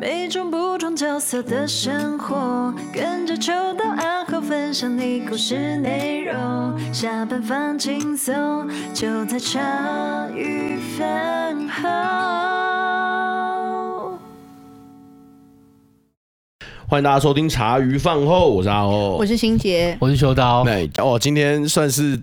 每种不同角色的生活，跟着秋到暗号分享你故事内容。下班放轻松，就在茶余饭后。欢迎大家收听茶余饭后，我是阿欧，我是欣洁，我是秋刀。对哦，今天算是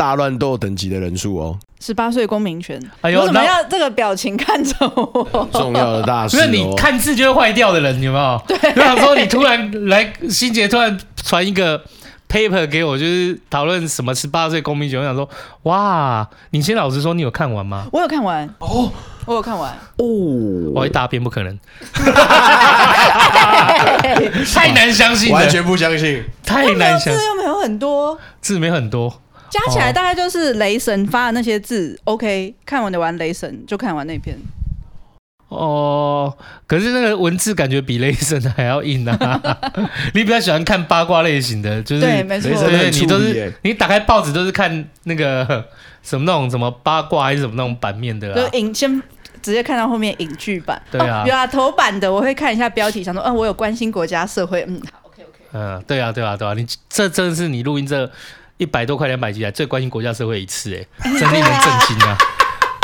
大乱斗等级的人数哦。十八岁公民权，哎呦，为什么要这个表情看着我？重要的大事、哦，因为你看字就会坏掉的人，有没有？对。我想说，你突然来，心杰突然传一个 paper 给我，就是讨论什么十八岁公民权。我想说，哇，你先老实说，你有看完吗？我有看完哦，我有看完哦。我一大片不可能，太难相信，完全不相信，太难相信，字又没有很多，字没很多。加起来大概就是雷神发的那些字、哦、，OK，看完的玩雷神就看完那篇。哦，可是那个文字感觉比雷神还要硬啊！你比较喜欢看八卦类型的，就是对，没错，对，你都是你打开报纸都是看那个什么那种什么八卦还是什么那种版面的、啊，就影先直接看到后面影剧版。对啊，有啊，头版的我会看一下标题，想说，嗯，我有关心国家社会，嗯，好，OK OK。嗯，对啊，对啊，对啊，你这真的是你录音这。一百多块两百集来最关心国家社会一次哎，真令人震惊啊！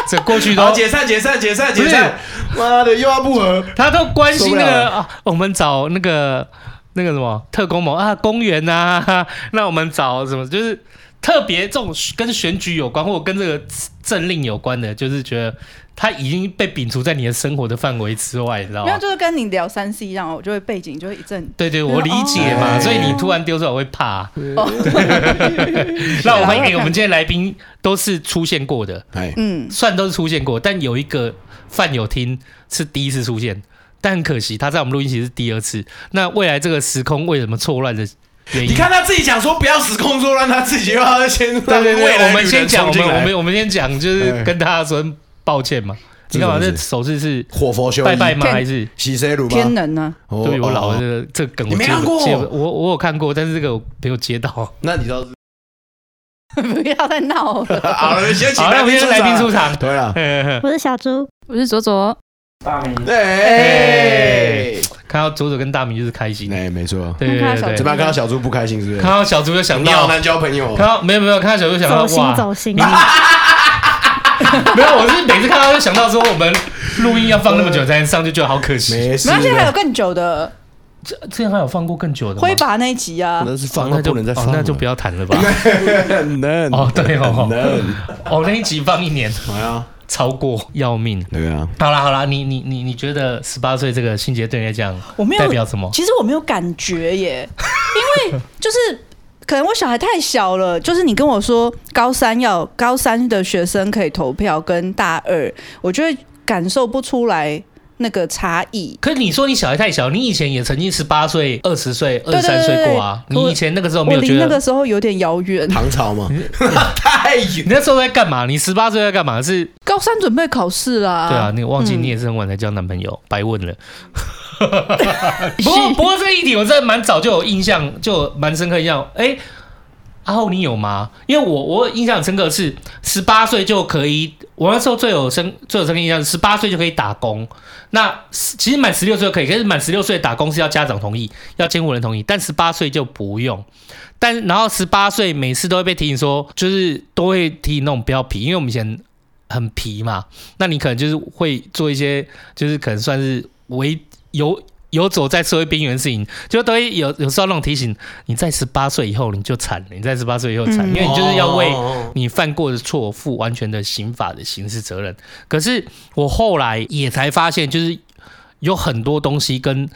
这过去都解散解散解散解散，妈的又要不和，他都关心那个啊，我们找那个那个什么特工某啊公园呐、啊，那我们找什么就是特别这种跟选举有关或者跟这个政令有关的，就是觉得。他已经被摒除在你的生活的范围之外，你知道吗？没有，就是跟你聊三 C 一样，我就会背景就会一阵。对对，我理解嘛，哦、所以你突然丢出来我会怕。哦、那我们给我们今天来宾都是出现过的，嗯，算都是出现过，但有一个范友听是第一次出现，但很可惜他在我们录音室是第二次。那未来这个时空为什么错乱的原因？你看他自己讲说不要死空错乱，他自己又要先对对对，我们先讲，我们我们我们先讲，就是跟大家说。抱歉嘛，你干嘛？这手势是火佛修拜拜吗？还是洗谁乳？天能呢？对，我老了这个这个梗，我没看过。我我有看过，但是这个我没有接到。那你知道？不要再闹了。好了，先请来宾出场。对了，我是小猪，我是左左。大明，对，看到左左跟大明就是开心。哎，没错。对对对，怎么样？看到小猪不开心是不是？看到小猪就想到你好难交朋友。看到没有没有？看到小猪想到哇，走心走心。没有，我是每次看到就想到说，我们录音要放那么久才能上，就觉得好可惜。没事，而且还有更久的，这之前还有放过更久的。挥把那一集啊，那是放，那就不能再放，那就不要谈了吧。能哦，对哦，哦，那一集放一年，哎呀，超过要命。对啊，好啦好啦，你你你你觉得十八岁这个性节对你来讲，我没有代表什么？其实我没有感觉耶，因为就是。可能我小孩太小了，就是你跟我说高三要高三的学生可以投票，跟大二，我就会感受不出来那个差异。可是你说你小孩太小，你以前也曾经十八岁、二十岁、二十三岁过啊？你以前那个时候没有觉得？那个时候有点遥远。唐朝吗？太远。你那时候在干嘛？你十八岁在干嘛？是高三准备考试啦。对啊，你忘记你也是很晚才交男朋友，嗯、白问了。不过不过这个议题我真的蛮早就有印象，就蛮深刻印象。哎、欸，阿后你有吗？因为我我印象深刻是十八岁就可以，我那时候最有深最有深刻印象是十八岁就可以打工。那其实满十六岁就可以，可是满十六岁打工是要家长同意，要监护人同意，但十八岁就不用。但然后十八岁每次都会被提醒说，就是都会提醒那种不要皮，因为我们以前很皮嘛。那你可能就是会做一些，就是可能算是违。有游走在社会边缘的事情，就都会有有时候那种提醒，你在十八岁以后你就惨了，你在十八岁以后惨，因为你就是要为你犯过的错负完全的刑法的刑事责任。可是我后来也才发现，就是有很多东西跟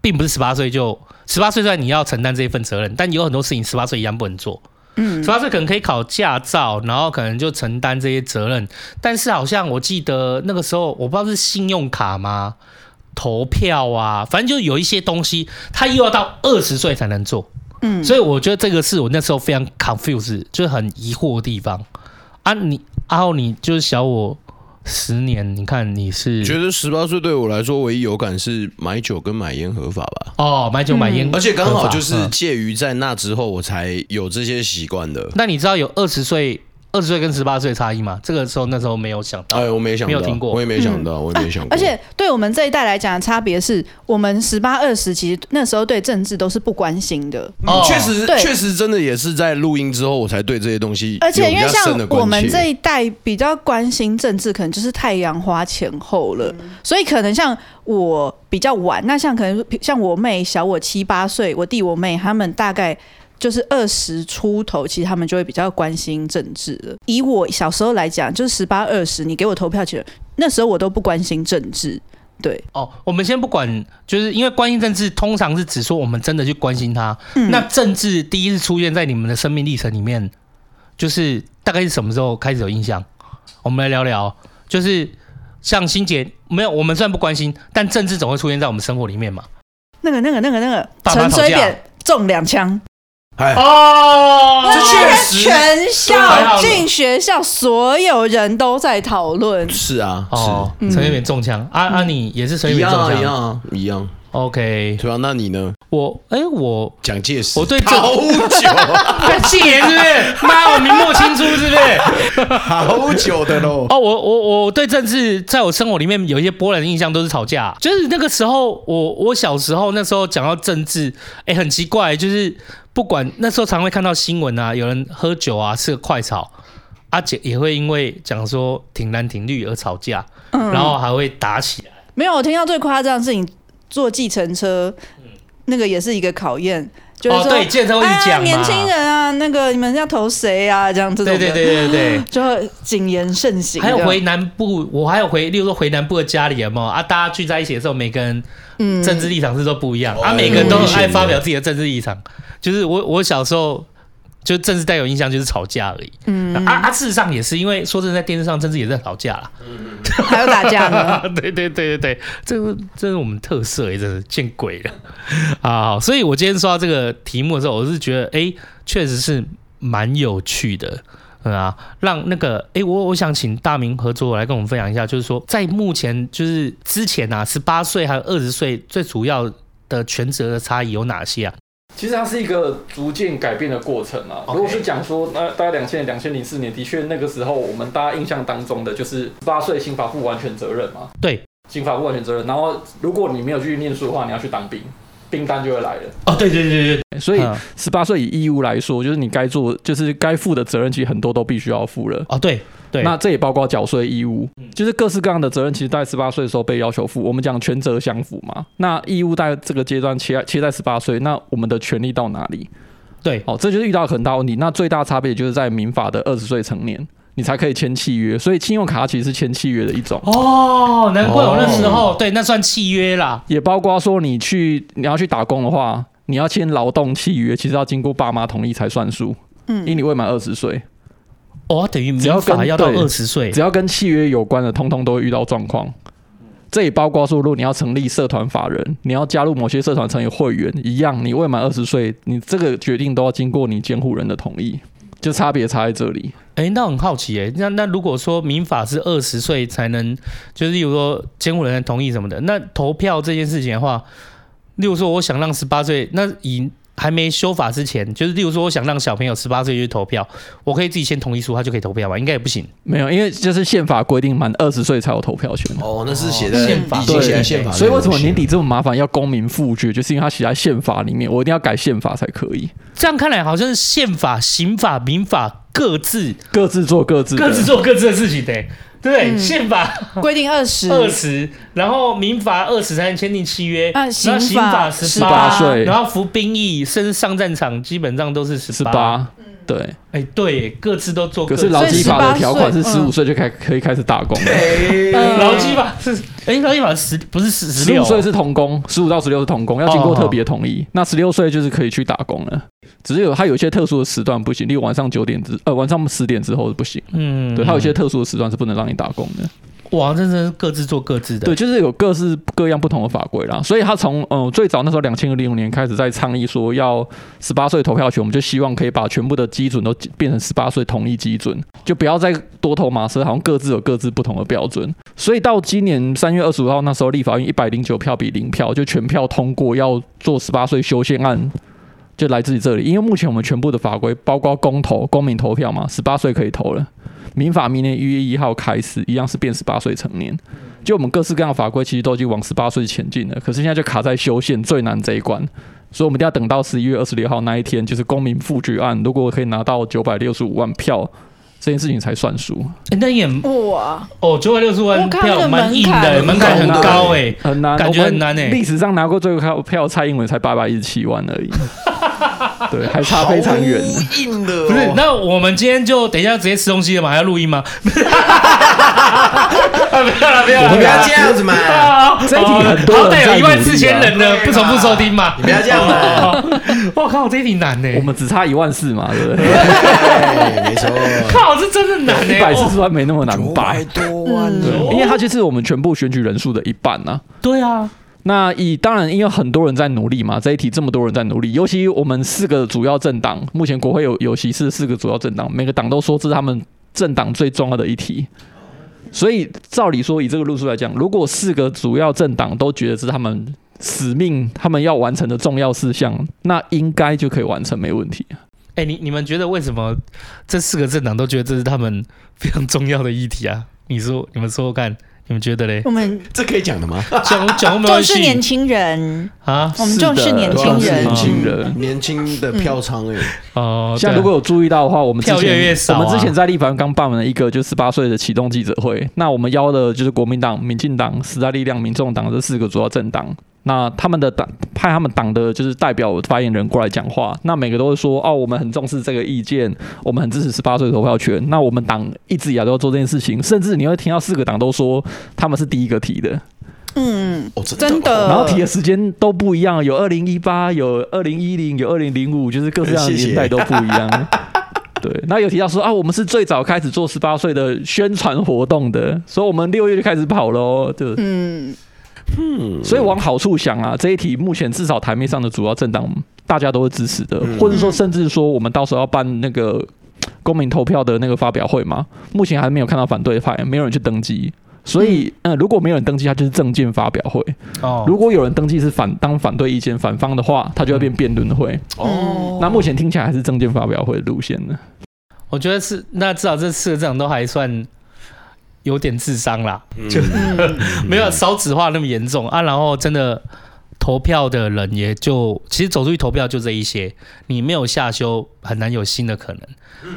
并不是十八岁就十八岁虽然你要承担这一份责任，但有很多事情十八岁一样不能做。嗯，十八岁可能可以考驾照，然后可能就承担这些责任，但是好像我记得那个时候我不知道是信用卡吗？投票啊，反正就有一些东西，他又要到二十岁才能做，嗯，所以我觉得这个是我那时候非常 confused，就是很疑惑的地方啊。你阿后，你就是小我十年，你看你是觉得十八岁对我来说唯一有感是买酒跟买烟合法吧？哦，买酒买烟，而且刚好就是介于在那之后，我才有这些习惯的。那你知道有二十岁二十岁跟十八岁差异吗？这个时候那时候没有想到，哎，我没想到，没有听过，我也没想到，我也没想过。而且对我们这一代来讲的差别是，我们十八二十，其实那时候对政治都是不关心的。哦，确实，对，确实真的也是在录音之后，我才对这些东西。而且因为像我们这一代比较关心政治，可能就是太阳花前后了，所以可能像我比较晚，那像可能像我妹小我七八岁，我弟我妹他们大概。就是二十出头，其实他们就会比较关心政治了。以我小时候来讲，就是十八二十，你给我投票权，那时候我都不关心政治。对哦，我们先不管，就是因为关心政治，通常是指说我们真的去关心它。嗯、那政治第一次出现在你们的生命历程里面，就是大概是什么时候开始有印象？我们来聊聊，就是像欣姐，没有，我们虽然不关心，但政治总会出现在我们生活里面嘛。那个、那个、那个、那个，陈水扁中两枪。哦，这确实，全校进学校，所有人都在讨论。是啊，哦，陈水扁中枪，阿阿你也是陈水扁中枪，一样一样。OK，对啊，那你呢？我哎，我蒋介石，我对好久，在戒严是不是？妈，我明末清初是不是？好久的喽。哦，我我我对政治，在我生活里面有一些波澜的印象，都是吵架。就是那个时候，我我小时候那时候讲到政治，哎，很奇怪，就是。不管那时候常会看到新闻啊，有人喝酒啊，吃个快炒，阿姐也会因为讲说挺蓝挺绿而吵架，嗯、然后还会打起来。没有，我听到最夸张的是你坐计程车，嗯、那个也是一个考验。就是说，哦，对，计程车会讲、啊、年轻人啊，那个你们要投谁啊？这样这种。对对对对对，就谨言慎行。还有回南部，我还有回，例如说回南部的家里有没有啊？大家聚在一起的时候，每个人政治立场是都不一样，嗯、啊，每个人都爱发表自己的政治立场。就是我，我小时候就政治带有印象，就是吵架而已。嗯，啊啊，事实上也是，因为说真的，在电视上政治也在吵架啦。嗯，还有打架呢。对对对对对，这个这是我们特色哎，真是见鬼了啊！所以我今天说到这个题目的时候，我是觉得，哎，确实是蛮有趣的，啊，让那个，哎，我我想请大明合作来跟我们分享一下，就是说，在目前就是之前啊，十八岁还有二十岁，最主要的权责的差异有哪些啊？其实它是一个逐渐改变的过程啊。如果是讲说，那大概两千年、两千零四年，的确那个时候，我们大家印象当中的就是十八岁刑法负完全责任嘛。对，刑法负完全责任。然后，如果你没有继续念书的话，你要去当兵，兵单就会来了。哦，对对对对。所以十八岁以义务来说，就是你该做，就是该负的责任，其实很多都必须要负了。哦，对。对那这也包括缴税义务，就是各式各样的责任，其实在十八岁的时候被要求负。我们讲权责相符嘛，那义务在这个阶段切切在十八岁，那我们的权利到哪里？对，哦，这就是遇到很大问题。那最大差别就是在民法的二十岁成年，你才可以签契约。所以信用卡其实是签契约的一种。哦，难怪我那时候、哦、对那算契约啦。也包括说你去你要去打工的话，你要签劳动契约，其实要经过爸妈同意才算数。嗯，因为你未满二十岁。哦，等于民法要到二十岁，只要跟契约有关的，通通都会遇到状况。这也包括说，如果你要成立社团法人，你要加入某些社团成为会员一样，你未满二十岁，你这个决定都要经过你监护人的同意，就差别差在这里。哎、那很好奇哎，那那如果说民法是二十岁才能，就是例如说监护人同意什么的，那投票这件事情的话，例如说我想让十八岁，那以。还没修法之前，就是例如说，我想让小朋友十八岁去投票，我可以自己先同意书，他就可以投票吗？应该也不行。没有，因为就是宪法规定满二十岁才有投票权。哦，那是写在宪法，对，写在宪法。所以为什么年底这么麻烦要公民复决？就是因为他写在宪法里面，我一定要改宪法才可以。这样看来，好像是宪法、刑法、民法各自各自做各自各自做各自的事情的。对，宪法 规定二十，二十，然后民法二十才能签订契约，然后刑法十八岁，然后服兵役甚至上战场，基本上都是十八。对，哎，对，各自都做。可是劳基法的条款是十五岁就开可以开始打工。劳基法是，哎，劳基法十不是十十六，岁是童工，十五到十六是童工，要经过特别同意。那十六岁就是可以去打工了。只是有它有一些特殊的时段不行，例如晚上九点之呃晚上十点之后是不行。嗯，对，它有一些特殊的时段是不能让你打工的。哇，真是各自做各自的。对，就是有各式各样不同的法规啦。所以他从呃最早那时候两千零五年开始在倡议说要十八岁投票权，我们就希望可以把全部的基准都变成十八岁同一基准，就不要再多头马车，好像各自有各自不同的标准。所以到今年三月二十五号那时候，立法院一百零九票比零票就全票通过要做十八岁修宪案。就来自于这里。因为目前我们全部的法规，包括公投、公民投票嘛，十八岁可以投了。民法明年一月一号开始，一样是变十八岁成年。就我们各式各样法规，其实都已经往十八岁前进了。可是现在就卡在修宪最难这一关，所以我们一定要等到十一月二十六号那一天，就是公民复决案，如果可以拿到九百六十五万票，这件事情才算数。欸、那也哇哦，九百六十万票蛮硬的，门槛很高哎、欸，很难，感觉很难哎、欸。历史上拿过最高票，蔡英文才八百一十七万而已。对，还差非常远。硬的、哦，不是？那我们今天就等一下直接吃东西了吗？还要录音吗？不要了，不要了，你不要这样子嘛！这一题很多，好歹有一万四千人呢，不重复收听嘛？你不要这样嘛！我靠，这一题难呢。我们只差一万四嘛，对不对？没错。靠，这真的难呢。一百四十万没那么难，百多万，因为它就是我们全部选举人数的一半呐。对啊。那以当然，因为很多人在努力嘛，这一题这么多人在努力，尤其我们四个主要政党，目前国会有有席次，四个主要政党，每个党都说这是他们政党最重要的一题。所以照理说，以这个路数来讲，如果四个主要政党都觉得是他们使命，他们要完成的重要事项，那应该就可以完成，没问题。哎、欸，你你们觉得为什么这四个政党都觉得这是他们非常重要的议题啊？你说，你们说说看。你们觉得嘞？我们这可以讲的吗？讲讲没关系。就是年轻人啊，我们重视年轻人，年轻人，年轻的票仓哎。哦，像如果有注意到的话，我们之前票越越少。我们之前在立法院刚办完了一个就十八岁的启动记者会，那我们邀的就是国民党、民进党、时代力量、民众党这四个主要政党。那他们的党派他们党的就是代表发言人过来讲话，那每个都会说哦，我们很重视这个意见，我们很支持十八岁投票权。那我们党一直以来都要做这件事情，甚至你会听到四个党都说他们是第一个提的。嗯，哦，真的，真的。然后提的时间都不一样，有二零一八，有二零一零，有二零零五，就是各式各样的年代都不一样。对，那有提到说啊，我们是最早开始做十八岁的宣传活动的，所以我们六月就开始跑喽，就嗯。嗯，所以往好处想啊，这一题目前至少台面上的主要政党大家都是支持的，或者说甚至说我们到时候要办那个公民投票的那个发表会嘛，目前还没有看到反对派，没有人去登记，所以嗯，如果没有人登记，他就是政见发表会哦。如果有人登记是反当反对意见反方的话，他就会变辩论会哦。那目前听起来还是政见发表会的路线呢。我觉得是，那至少这四个政党都还算。有点智商啦，就、嗯、没有少子化那么严重啊。然后真的投票的人也就其实走出去投票就这一些，你没有下修，很难有新的可能。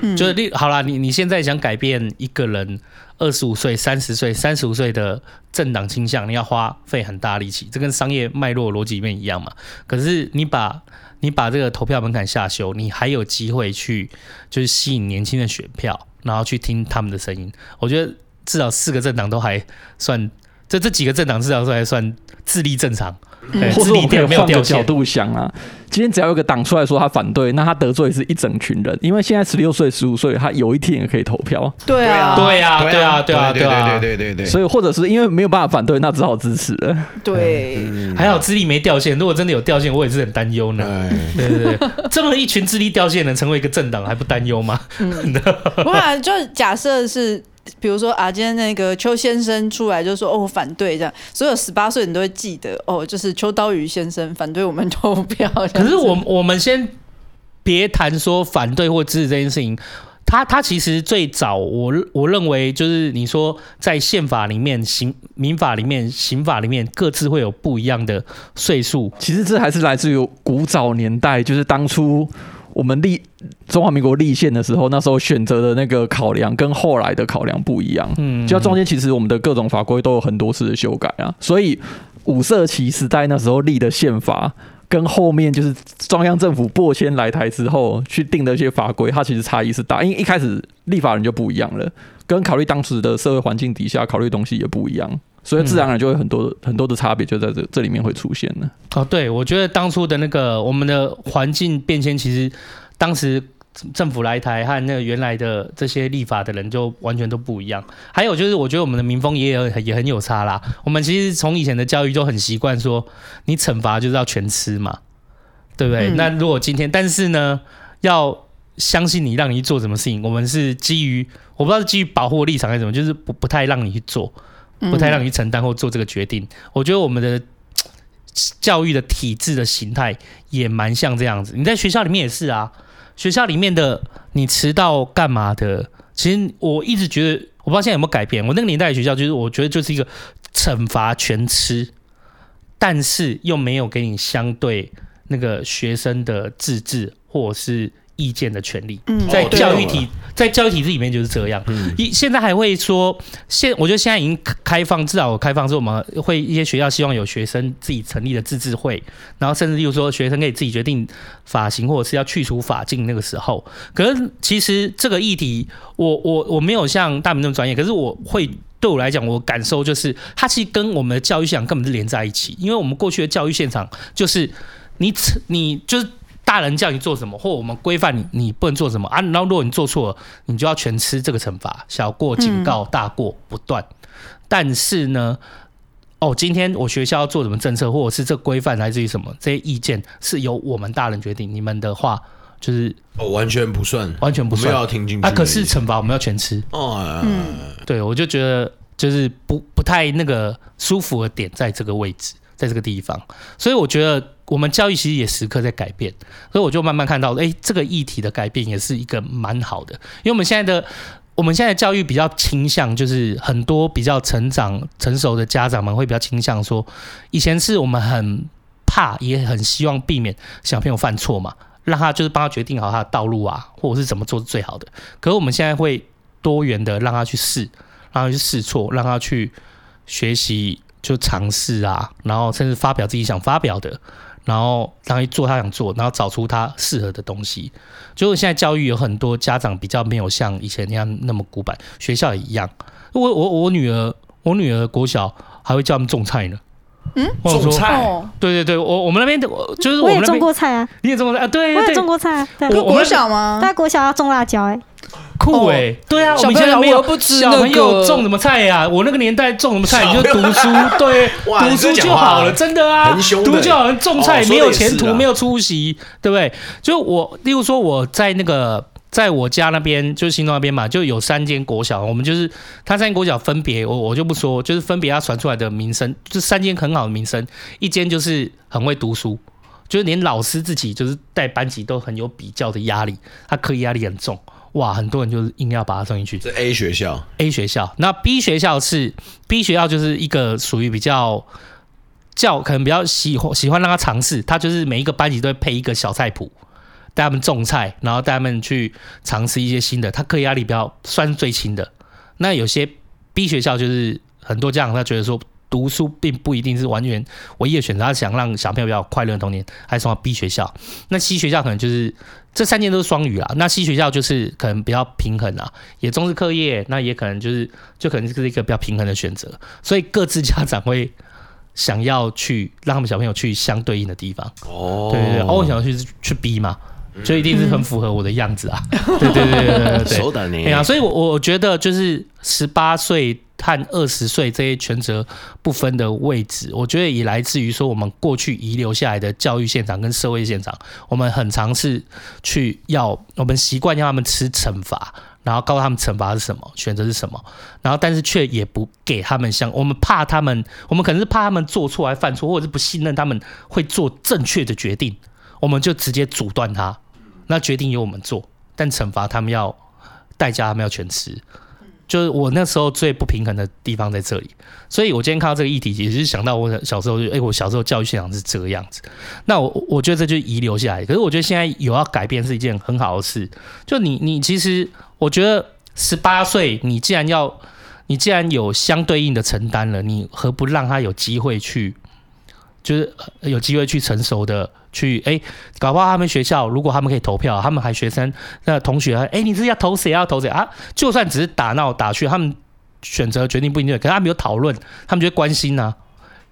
嗯、就是你好啦，你你现在想改变一个人二十五岁、三十岁、三十五岁的政党倾向，你要花费很大力气，这跟商业脉络逻辑里面一样嘛。可是你把你把这个投票门槛下修，你还有机会去就是吸引年轻的选票，然后去听他们的声音。我觉得。至少四个政党都还算，这这几个政党至少都还算智力正常。嗯、或者我们可以换个角度想啊，今天只要有个党出来说他反对，那他得罪是一整群人，因为现在十六岁、十五岁，他有一天也可以投票。对啊，对啊，对啊，对啊，对啊，对对对对。所以或者是因为没有办法反对，那只好支持了。对，还好智力没掉线。如果真的有掉线，我也是很担忧呢。对对对，这么 一群智力掉线能成为一个政党，还不担忧吗？嗯，不然就假设是。比如说啊，今天那个邱先生出来就说哦，反对这样，所有十八岁人都会记得哦，就是邱刀鱼先生反对我们投票。可是我我们先别谈说反对或支持这件事情，他他其实最早我我认为就是你说在宪法里面、刑民法里面、刑法里面各自会有不一样的岁数，其实这还是来自于古早年代，就是当初。我们立中华民国立宪的时候，那时候选择的那个考量跟后来的考量不一样。嗯，就中间其实我们的各种法规都有很多次的修改啊。所以五色旗时代那时候立的宪法，跟后面就是中央政府拨迁来台之后去定的一些法规，它其实差异是大。因为一开始立法人就不一样了，跟考虑当时的社会环境底下考虑东西也不一样。所以自然而然就会很多、嗯、很多的差别就在这这里面会出现了。哦，对，我觉得当初的那个我们的环境变迁，其实当时政府来台和那个原来的这些立法的人就完全都不一样。还有就是，我觉得我们的民风也有也很有差啦。我们其实从以前的教育就很习惯说，你惩罚就是要全吃嘛，对不对？嗯、那如果今天，但是呢，要相信你，让你去做什么事情，我们是基于我不知道是基于保护立场还是什么，就是不不太让你去做。不太让你承担或做这个决定，我觉得我们的教育的体制的形态也蛮像这样子。你在学校里面也是啊，学校里面的你迟到干嘛的？其实我一直觉得，我不知道现在有没有改变。我那个年代的学校，就是我觉得就是一个惩罚全吃，但是又没有给你相对那个学生的自治或者是。意见的权利，在教育体在教育体制里面就是这样。一现在还会说，现我觉得现在已经开放，至少有开放之后，我们会一些学校希望有学生自己成立的自治会，然后甚至例如说学生可以自己决定发型或者是要去除发禁那个时候。可是其实这个议题，我我我没有像大明那么专业，可是我会对我来讲，我感受就是它其实跟我们的教育现场根本是连在一起，因为我们过去的教育现场就是你你就是。大人叫你做什么，或我们规范你，你不能做什么啊？然后如果你做错了，你就要全吃这个惩罚，小过警告，大过不断。嗯、但是呢，哦，今天我学校要做什么政策，或者是这规范来自于什么，这些意见是由我们大人决定。你们的话就是哦，完全不算，完全不算，没有要听进去。啊，可是惩罚我们要全吃。哦，嗯，对，我就觉得就是不不太那个舒服的点在这个位置，在这个地方，所以我觉得。我们教育其实也时刻在改变，所以我就慢慢看到，哎，这个议题的改变也是一个蛮好的。因为我们现在的我们现在教育比较倾向，就是很多比较成长成熟的家长们会比较倾向说，以前是我们很怕，也很希望避免小朋友犯错嘛，让他就是帮他决定好他的道路啊，或者是怎么做是最好的。可是我们现在会多元的让他去试，让他去试错，让他去学习，就尝试啊，然后甚至发表自己想发表的。然后让他做他想做，然后找出他适合的东西。就是现在教育有很多家长比较没有像以前那样那么古板，学校也一样。我我我女儿，我女儿国小还会教他们种菜呢。嗯，种菜？对对对，我我们那边的，就是我也种过菜啊。你也种过菜啊？对，对，我也种过菜啊。对，国小吗？在国小要种辣椒哎、欸。酷哎、欸，对啊，我们现在没有不知小朋友种什么菜呀、啊？我那个年代种什么菜，你就读书，对，读书就好了，真的啊，读就好像。种菜没有前途，没有出息，对不对？就我，例如说我在那个，在我家那边，就是新庄那边嘛，就有三间国小，我们就是他三间国小分别，我我就不说，就是分别他传出来的名声，就三间很好的名声，一间就是很会读书，就是连老师自己就是带班级都很有比较的压力，他课业压力很重。哇，很多人就是硬要把它送进去。这 A 学校，A 学校，那 B 学校是 B 学校，就是一个属于比较教可能比较喜欢喜欢让他尝试，他就是每一个班级都会配一个小菜谱，带他们种菜，然后带他们去尝试一些新的。他课业压力比较算是最轻的。那有些 B 学校就是很多家长他觉得说。读书并不一定是完全唯一的选择，他想让小朋友比较快乐的童年，还是送到 B 学校。那 C 学校可能就是这三件都是双语啦。那西学校就是可能比较平衡啦，也重视课业，那也可能就是就可能是一个比较平衡的选择。所以各自家长会想要去让他们小朋友去相对应的地方。哦，对对对，我想要去去 B 嘛，就一定是很符合我的样子啊。嗯、对对对对对对，对啊，所以我我觉得就是十八岁。和二十岁这些权责不分的位置，我觉得也来自于说我们过去遗留下来的教育现场跟社会现场，我们很尝试去要，我们习惯让他们吃惩罚，然后告诉他们惩罚是什么，选择是什么，然后但是却也不给他们像我们怕他们，我们可能是怕他们做错还犯错，或者是不信任他们会做正确的决定，我们就直接阻断他，那决定由我们做，但惩罚他们要代价，他们要全吃。就是我那时候最不平衡的地方在这里，所以我今天看到这个议题，也是想到我小时候就，哎、我小时候教育现场是这个样子。那我我觉得这就遗留下来。可是我觉得现在有要改变是一件很好的事。就你你其实，我觉得十八岁，你既然要，你既然有相对应的承担了，你何不让他有机会去？就是有机会去成熟的去哎、搞不好他们学校如果他们可以投票，他们还学生那同学哎、你是要投谁要投谁啊？就算只是打闹打趣，他们选择决定不一定，可是他们有讨论，他们就会关心呐、啊。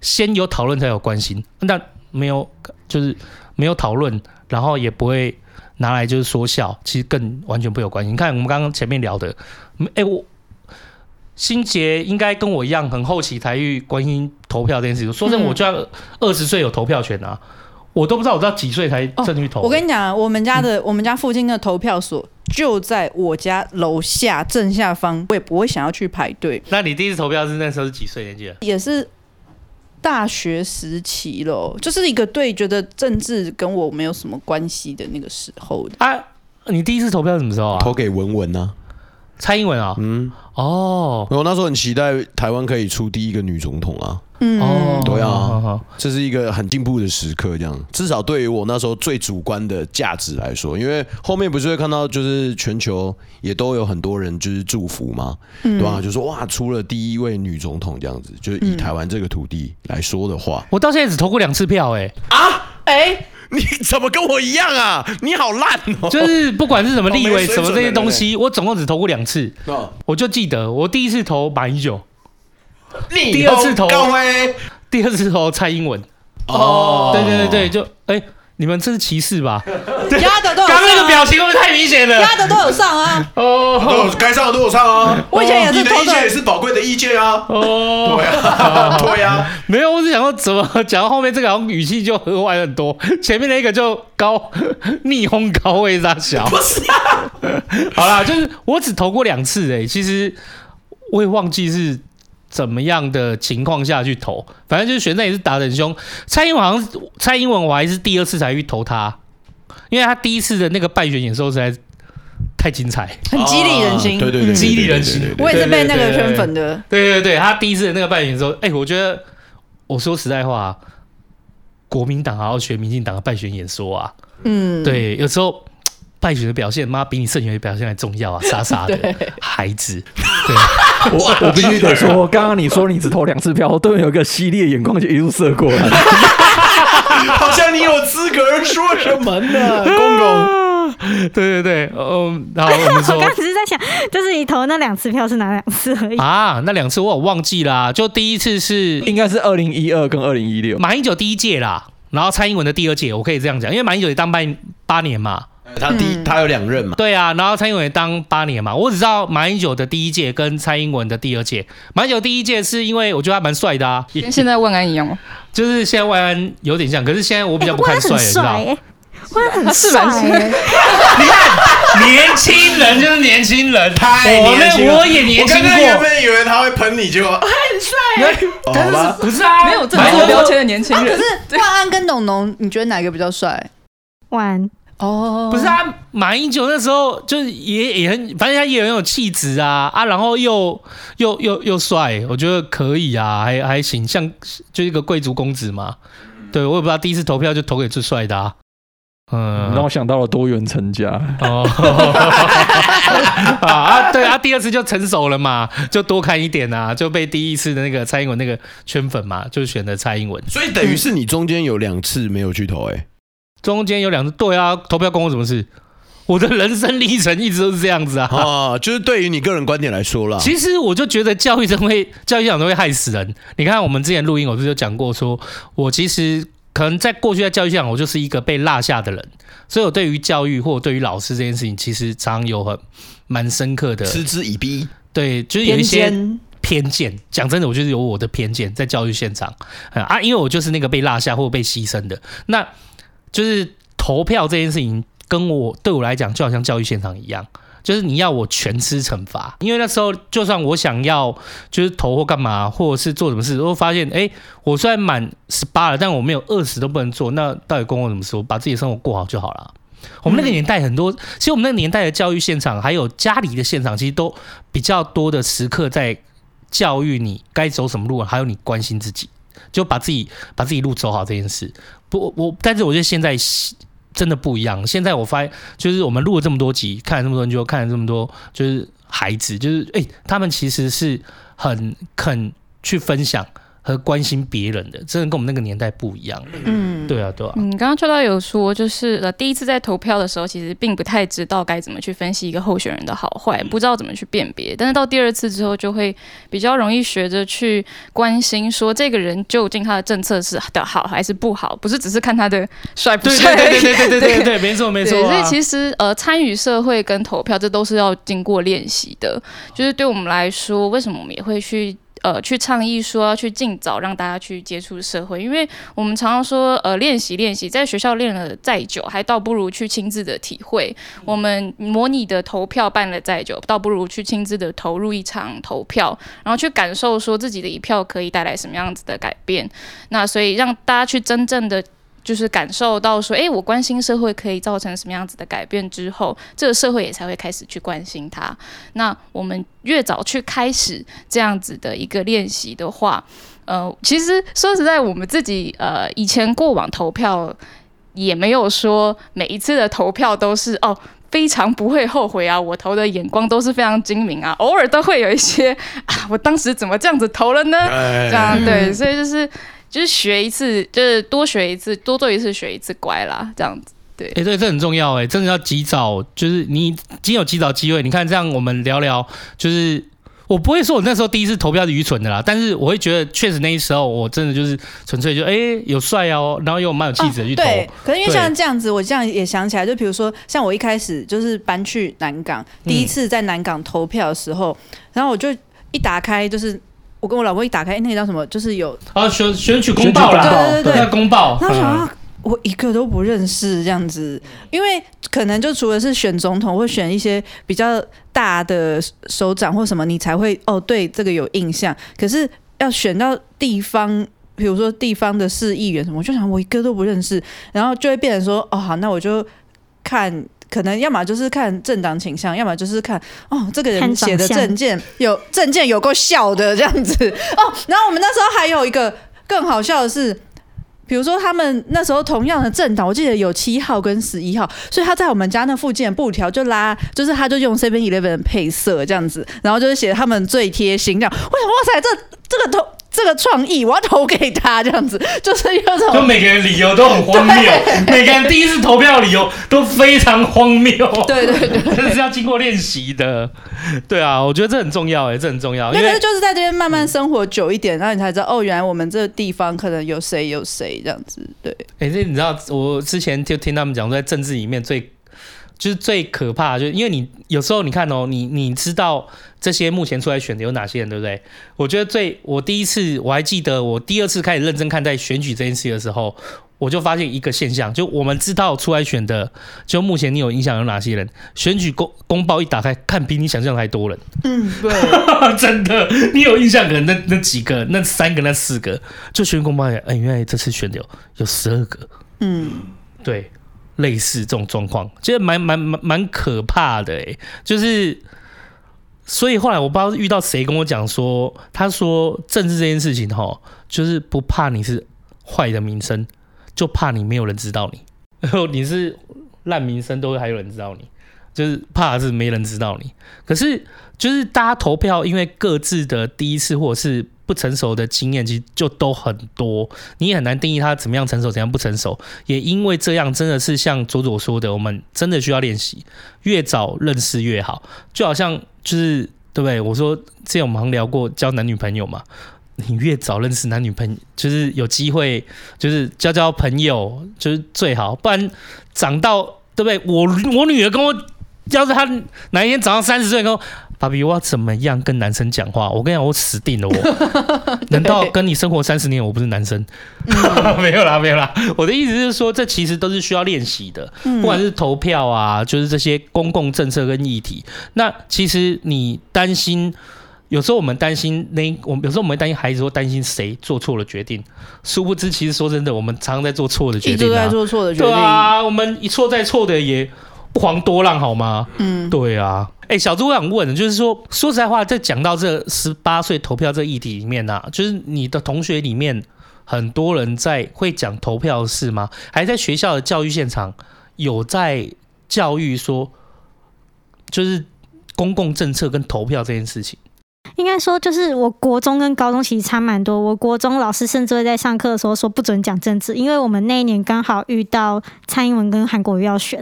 先有讨论才有关心，那没有就是没有讨论，然后也不会拿来就是说笑，其实更完全不有关系。你看我们刚刚前面聊的，哎、我。心杰应该跟我一样很后期才去关心投票这件事情。说真的，我就要二十岁有投票权啊，我都不知道我知道几岁才正去投。我跟你讲，我们家的我们家附近的投票所就在我家楼下正下方，我也不会想要去排队。那你第一次投票是那时候是几岁年纪？也是大学时期咯，就是一个对觉得政治跟我没有什么关系的那个时候的。啊，你第一次投票什么时候啊？投给文文呢？蔡英文啊？嗯，哦，我那时候很期待台湾可以出第一个女总统啊。嗯，哦，对啊好好好。这是一个很进步的时刻，这样。至少对于我那时候最主观的价值来说，因为后面不是会看到，就是全球也都有很多人就是祝福嘛，对吧、啊？就说哇，出了第一位女总统这样子，就是以台湾这个土地来说的话，我到现在只投过两次票、欸，哎啊，哎，你怎么跟我一样啊？你好烂哦！就是不管是什么立委什么这些东西，我总共只投过两次。哦。我就记得我第一次投马英九，你第二次投高威第二次投蔡英文。哦，对对对对，就哎、你们这是歧视吧？压的都有刚刚那个表情会不会太明显了？压的都有上啊。都哦有该上的都有上啊。我以前也是投的你的意见也是宝贵的意见啊。哦，对啊，对啊，没有，我是想说怎么讲到后面这个好像语气就和缓很多，前面那个就高逆风高位大小。不是啊，好啦，就是我只投过两次诶、其实我也忘记是怎么样的情况下去投，反正就是选战也是打得很凶。蔡英文好像蔡英文我还是第二次才去投他，因为他第一次的那个败选演说实在太精彩，很激励人心，啊对对对，嗯。激励人心。我也是被那个圈粉的。对对对，他第一次的那个败选演说，哎、我觉得我说实在话，国民党还要学民进党的败选演说啊，嗯，对，有时候。败选的表现，妈比你胜选的表现还重要啊！傻傻的 孩子，我 我必须得说，刚刚你说你只投两次票，我对面有一个犀利的眼光就一路射过来。好像你有资格说什么呢，公公？对对对，嗯，然后我们我说刚刚只是在想，就是你投的那两次票是哪两次而已。啊，那两次我有忘记啦，就第一次是应该是二零一二跟二零一六。马英九第一届啦，然后蔡英文的第二届，我可以这样讲，因为马英九也当八八年嘛，他第一他有两任嘛，对啊，然后蔡英文也当八年嘛，我只知道马英九的第一届跟蔡英文的第二届，马英九第一届是因为我觉得他蛮帅的啊，跟现在万安一样吗？就是现在万安有点像，可是现在我比较不看帅了，哎万很你知道 万很他是蛮帅。哎，你看，年轻人就是年轻人，太我年轻了那我也年轻过。我刚刚原，本以为他会喷你，结果但是好吧。不是啊？没有政马英九治标签的年轻啊，可。是万安跟董农，你觉得哪个比较帅？万哦，不是啊，马英九那时候就是也也很，反正他也很有气质啊啊，然后又又又又帅，我觉得可以啊，还还行，像就一个贵族公子嘛。对，我也不知道第一次投票就投给最帅的啊。嗯，让我想到了多元成家。哦，啊啊，对啊，第二次就成熟了嘛，就多看一点啊，就被第一次的那个蔡英文那个圈粉嘛，就选的蔡英文。所以等于是你中间有两次没有去投，哎，中间有两次，对啊，投票关我什么事？我的人生历程一直都是这样子啊。啊，就是对于你个人观点来说啦，其实我就觉得教育真会，教育现场都会害死人。你看我们之前录音，我不是有讲过说，我其实可能在过去在教育现场，我就是一个被落下的人，所以我对于教育或者对于老师这件事情，其实常常有很蛮深刻的，嗤之以鼻。对，就是有一些偏见偏见。讲真的，我就是有我的偏见在教育现场嗯啊，因为我就是那个被落下或被牺牲的，那就是投票这件事情，跟我对我来讲，就好像教育现场一样。就是你要我全吃惩罚，因为那时候就算我想要就是投或干嘛，或者是做什么事，都发现哎、我虽然满十八了，但我没有二十都不能做，那到底关我什么事？我把自己的生活过好就好了。我们那个年代很多，其实我们那个年代的教育现场，还有家里的现场，其实都比较多的时刻在教育你该走什么路，还有你关心自己，就把自己把自己路走好这件事。我，我但是我觉得现在真的不一样。现在我发现，就是我们录了这么多集，看了这么多人，就看了这么多，就是孩子，就是哎、他们其实是很肯去分享和关心别人的，真的跟我们那个年代不一样。嗯，对啊，对啊。嗯，刚刚秋刀有说，就是呃，第一次在投票的时候，其实并不太知道该怎么去分析一个候选人的好坏，不知道怎么去辨别。但是到第二次之后，就会比较容易学着去关心，说这个人究竟他的政策是的好还是不好，不是只是看他的帅不帅。对对对对对对对，没错没错、啊。所以其实呃，参与社会跟投票，这都是要经过练习的。就是对我们来说，为什么我们也会去？呃去倡议说要去尽早让大家去接触社会，因为我们常常说呃练习练习，在学校练了再久，还倒不如去亲自的体会。我们模拟的投票办了再久，倒不如去亲自的投入一场投票，然后去感受说自己的一票可以带来什么样子的改变。那所以让大家去真正的。就是感受到说，诶，我关心社会可以造成什么样子的改变之后，这个社会也才会开始去关心它。那我们越早去开始这样子的一个练习的话，呃，其实说实在，我们自己呃以前过往投票也没有说每一次的投票都是哦非常不会后悔啊，我投的眼光都是非常精明啊，偶尔都会有一些啊，我当时怎么这样子投了呢？这样对，所以就是。就是学一次，就是多学一次，多做一次，学一次乖啦，这样子。对，哎、欸，对，这很重要，哎，真的要及早，就是你已经有及早机会。你看，这样我们聊聊，就是我不会说我那时候第一次投票是愚蠢的啦，但是我会觉得，确实那时候我真的就是纯粹就哎、欸、有帅哦，然后又蛮有气质的去投。啊、对，可是因为像这样子，我这样也想起来，就比如说像我一开始就是搬去南港，第一次在南港投票的时候，嗯、然后我就一打开就是。我跟我老婆一打开，欸、那个叫什么？就是有啊选选举公报啦，对对对，公报。然后想我一个都不认识这样子，因为可能就除了是选总统或选一些比较大的首长或什么，你才会哦对这个有印象。可是要选到地方，比如说地方的市议员什么，我就想我一个都不认识，然后就会变成说哦好，那我就看。可能要么就是看政党倾向，要么就是看哦，这个人写的证件有证件有够笑的这样子哦。然后我们那时候还有一个更好笑的是，比如说他们那时候同样的政党，我记得有七号跟十一号，所以他在我们家那附近的布条就拉，就是他就用 Seven Eleven 配色这样子，然后就是写他们最贴心这样。我想哇塞，这这个投。这个创意，我要投给他，这样子。就是有种，就每个人理由都很荒谬，每个人第一次投票的理由都非常荒谬，对 对对，这 是要经过练习的，对啊，我觉得这很重要，哎，这很重要，因为就是在这边慢慢生活久一点，然后你才知道，哦，原来我们这个地方可能有谁有谁这样子，对，哎，这你知道，我之前就听他们讲，在政治里面最。就是最可怕，就是因为你有时候你看哦，你你知道这些目前出来选的有哪些人，对不对？我觉得最我第一次我还记得，我第二次开始认真看待选举这件事的时候，我就发现一个现象，就我们知道出来选的，就目前你有印象有哪些人？选举公公报一打开，看比你想象还多人。嗯，对，真的，你有印象可能那那几个、那三个、那四个，就选举公报，哎，原来这次选的有有十二个。嗯，对。类似这种状况，其实蛮蛮蛮蛮可怕的诶，就是，所以后来我不知道遇到谁跟我讲说，他说政治这件事情哈，就是不怕你是坏的名声，就怕你没有人知道你，然 后你是烂名声都还有人知道你，就是怕是没人知道你。可是就是大家投票，因为各自的第一次或者是。不成熟的经验其实就都很多，你也很难定义他怎么样成熟，怎样不成熟。也因为这样，真的是像左左说的，我们真的需要练习，越早认识越好。就好像就是对不对？我说之前我们好像聊过交男女朋友嘛，你越早认识男女朋，就是有机会，就是交交朋友就是最好。不然长到对不对？我我女儿跟我，要是她哪一天长到三十岁跟我。爸比，我要怎么样跟男生讲话？我跟你讲，我死定了！我 难道跟你生活三十年，我不是男生？没有啦，没有啦。我的意思是说，这其实都是需要练习的，不管是投票啊，就是这些公共政策跟议题。那其实你担心，有时候我们担心那，我们有时候我们会担心孩子，或担心谁做错了决定。殊不知，其实说真的，我们常常在做错的决定，一直在做错的决定。对啊，我们一错再错的也不遑多让，好吗？嗯，对啊。哎、欸，小猪，我想问的，就是说，说实在话，在讲到这十八岁投票这议题里面呢、啊，就是你的同学里面很多人在会讲投票的事吗？还在学校的教育现场有在教育说，就是公共政策跟投票这件事情？应该说，就是我国中跟高中其实差蛮多。我国中老师甚至会在上课的时候说不准讲政治，因为我们那一年刚好遇到蔡英文跟韩国瑜要选。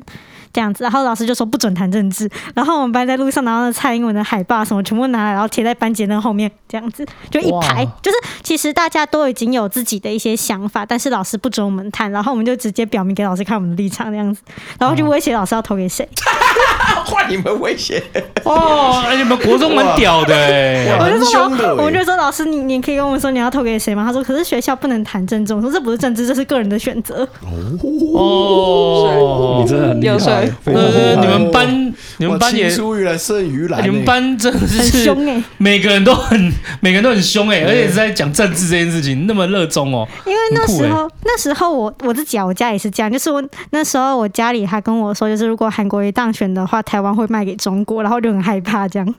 这样子。然后老师就说不准谈政治。然后我们班在路上拿到那蔡英文的海报什么全部拿来，然后贴在班级那后面，这样子就一排。就是其实大家都已经有自己的一些想法，但是老师不准我们谈，然后我们就直接表明给老师看我们的立场这样子，然后就威胁老师要投给谁。换你们威胁哦，哎，你们国中蛮屌的哎，我就说，的我们就说老师，你你可以跟我们说你要投给谁吗？他说，可是学校不能谈政治。我说这不是政治，这是个人的选择。哦，你真的很厉害。呃，你们班你们班也出于蓝胜于蓝，你们班真的是很凶哎，每个人都很每个人都很凶哎，而且是在讲政治这件事情那么热衷哦。因为那时候那时候我我自己啊，我家也是这样，就是我那时候我家里还跟我说，就是如果韩国瑜当选的话，台湾会卖给中国，然后就很害怕这样。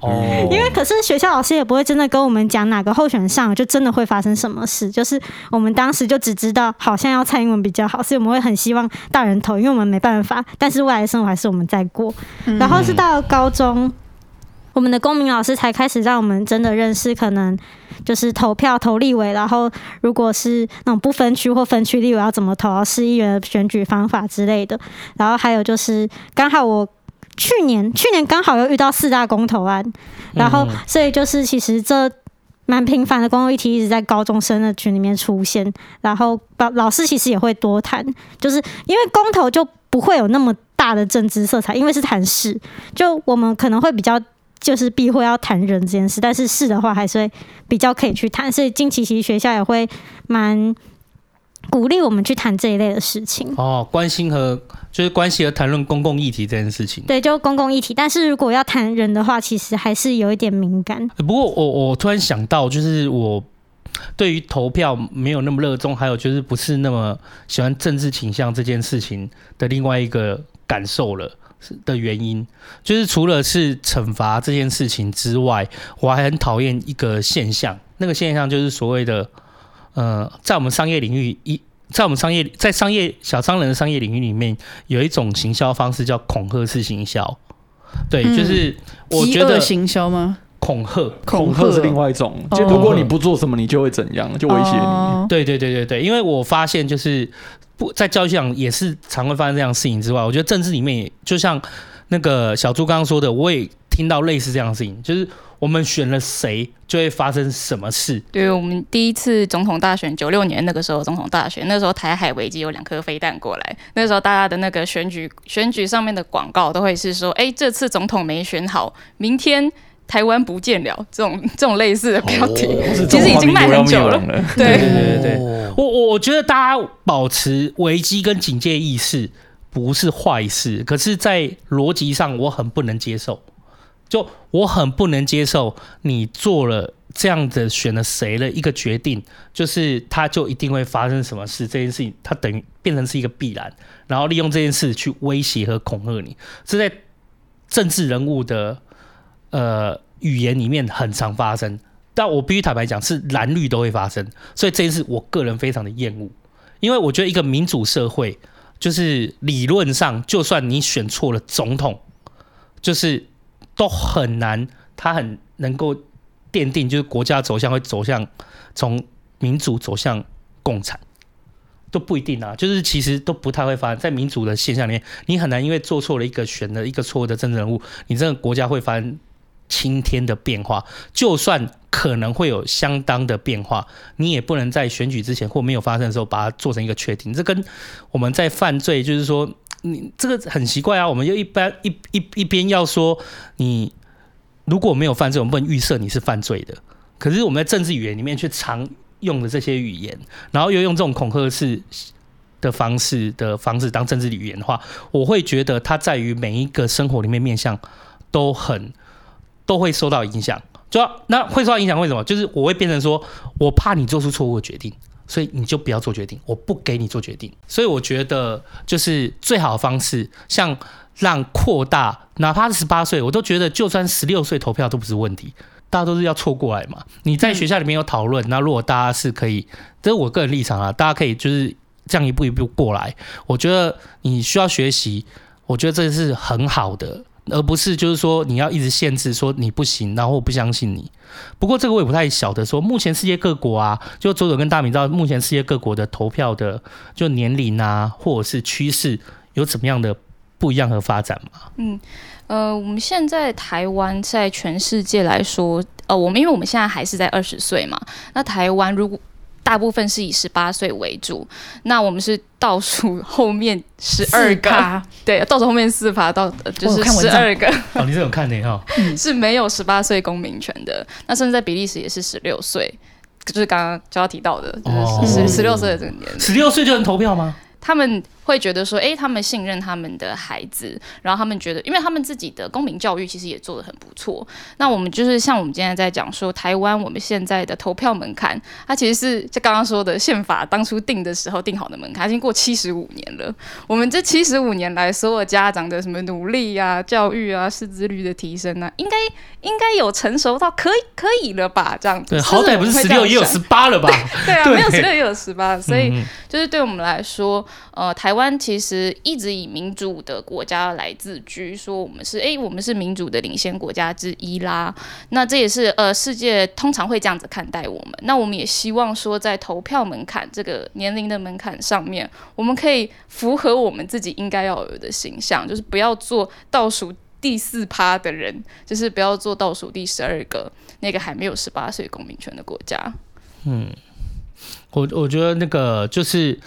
哦，因为可是学校老师也不会真的跟我们讲哪个候选上就真的会发生什么事，就是我们当时就只知道好像要蔡英文比较好，所以我们会很希望大人投，因为我们没办法，但是未来的生活还是我们在过。然后是到了高中，我们的公民老师才开始让我们真的认识，可能就是投票投立委，然后如果是那种不分区或分区立委要怎么投，市议员的选举方法之类的。然后还有就是刚好我。去年去年刚好又遇到四大公投案，然后所以就是其实这蛮频繁的公共议题一直在高中生的群里面出现，然后老老师其实也会多谈，就是因为公投就不会有那么大的政治色彩，因为是谈事，就我们可能会比较就是避讳要谈人这件事，但是事的话还是会比较可以去谈，所以近期其实学校也会蛮。鼓励我们去谈这一类的事情哦，关心和就是关系和谈论公共议题这件事情。对，就公共议题。但是如果要谈人的话，其实还是有一点敏感。不过我我突然想到，就是我对于投票没有那么热衷，还有就是不是那么喜欢政治倾向这件事情的另外一个感受了的原因，就是除了是惩罚这件事情之外，我还很讨厌一个现象，那个现象就是所谓的。呃，在我们商业领域，一在我们商业在商业小商人的商业领域里面，有一种行销方式叫恐吓式行销。对，嗯、就是我觉得行销吗？恐吓，恐吓是另外一种。就如果你不做什么，你就会怎样，就威胁你。哦、对对对对对，因为我发现就是不在教育上也是常会发生这样的事情之外，我觉得政治里面也就像那个小朱刚刚说的，我也听到类似这样的事情，就是。我们选了谁，就会发生什么事？对，我们第一次总统大选，九六年那个时候总统大选，那时候台海危机有两颗飞弹过来，那时候大家的那个选举选举上面的广告都会是说，哎，这次总统没选好，明天台湾不见了，这种 这种类似的标题，哦、其实已经卖很久了。了对对对对，我我我觉得大家保持危机跟警戒意识不是坏事，可是，在逻辑上我很不能接受。就我很不能接受你做了这样的选了谁的一个决定，就是他就一定会发生什么事，这件事情他等于变成是一个必然，然后利用这件事去威胁和恐吓你，这在政治人物的呃语言里面很常发生，但我必须坦白讲，是蓝绿都会发生，所以这件事我个人非常的厌恶，因为我觉得一个民主社会就是理论上，就算你选错了总统，就是。都很难，他很能够奠定，就是国家走向会走向从民主走向共产，都不一定啊。就是其实都不太会发生在民主的现象里面，你很难因为做错了一个选的一个错误的政治人物，你这个国家会发生青天的变化。就算可能会有相当的变化，你也不能在选举之前或没有发生的时候把它做成一个确定。这跟我们在犯罪，就是说。你这个很奇怪啊！我们又一般一一一边要说你如果没有犯罪，我们不能预设你是犯罪的。可是我们在政治语言里面却常用的这些语言，然后又用这种恐吓式的方式的方式当政治语言的话，我会觉得它在于每一个生活里面面向都很都会受到影响。就要那会受到影响，为什么？就是我会变成说我怕你做出错误的决定。所以你就不要做决定，我不给你做决定。所以我觉得就是最好的方式，像让扩大，哪怕是十八岁，我都觉得就算十六岁投票都不是问题。大家都是要错过来嘛。你在学校里面有讨论，那如果大家是可以，这是我个人立场啊，大家可以就是这样一步一步过来。我觉得你需要学习，我觉得这是很好的。而不是就是说你要一直限制说你不行，然后我不相信你。不过这个我也不太晓得说，目前世界各国啊，就佐佐跟大米知道目前世界各国的投票的就年龄啊，或者是趋势有怎么样的不一样和发展吗？嗯，呃，我们现在台湾在全世界来说，呃，我们因为我们现在还是在二十岁嘛，那台湾如果大部分是以十八岁为主，那我们是倒数后面十二个，对，倒数后面四趴到就是十二个。哦，你这种看的哈，是没有十八岁公民权的。那甚至在比利时也是十六岁，就是刚刚就要提到的，就是十十六岁的这个年龄，十六岁就能投票吗？他们会觉得说，诶，他们信任他们的孩子，然后他们觉得，因为他们自己的公民教育其实也做得很不错。那我们就是像我们今天在讲说，台湾我们现在的投票门槛，它其实是就刚刚说的宪法当初定的时候定好的门槛，已经过七十五年了。我们这七十五年来，所有家长的什么努力啊、教育啊、识字率的提升啊，应该应该有成熟到可以可以了吧？这样子，对，好歹不是十六也有十八了吧？对啊，没有十六也有十八，所以就是对我们来说。呃，台湾其实一直以民主的国家来自居，说我们是哎，我们是民主的领先国家之一啦。那这也是呃，世界通常会这样子看待我们。那我们也希望说，在投票门槛这个年龄的门槛上面，我们可以符合我们自己应该要有的形象，就是不要做倒数第四趴的人，就是不要做倒数第十二个那个还没有十八岁公民权的国家。嗯，我我觉得那个就是。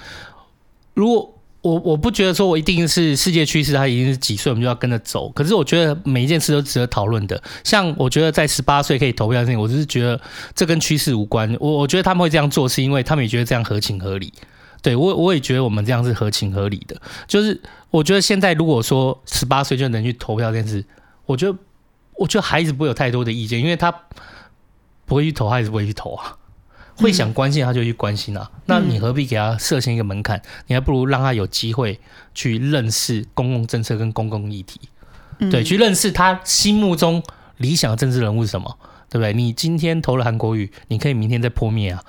如果我我不觉得说我一定是世界趋势，它已经是几岁我们就要跟着走。可是我觉得每一件事都值得讨论的。像我觉得在十八岁可以投票的事情，我就是觉得这跟趋势无关。我我觉得他们会这样做，是因为他们也觉得这样合情合理。对，我我也觉得我们这样是合情合理的。就是我觉得现在如果说十八岁就能去投票这件事，我觉得我觉得孩子不会有太多的意见，因为他不会去投，还是不会去投啊。会想关心他就去关心啊，嗯、那你何必给他设限一个门槛？你还不如让他有机会去认识公共政策跟公共议题，嗯、对，去认识他心目中理想的政治人物是什么，对不对？你今天投了韩国瑜，你可以明天再破灭啊，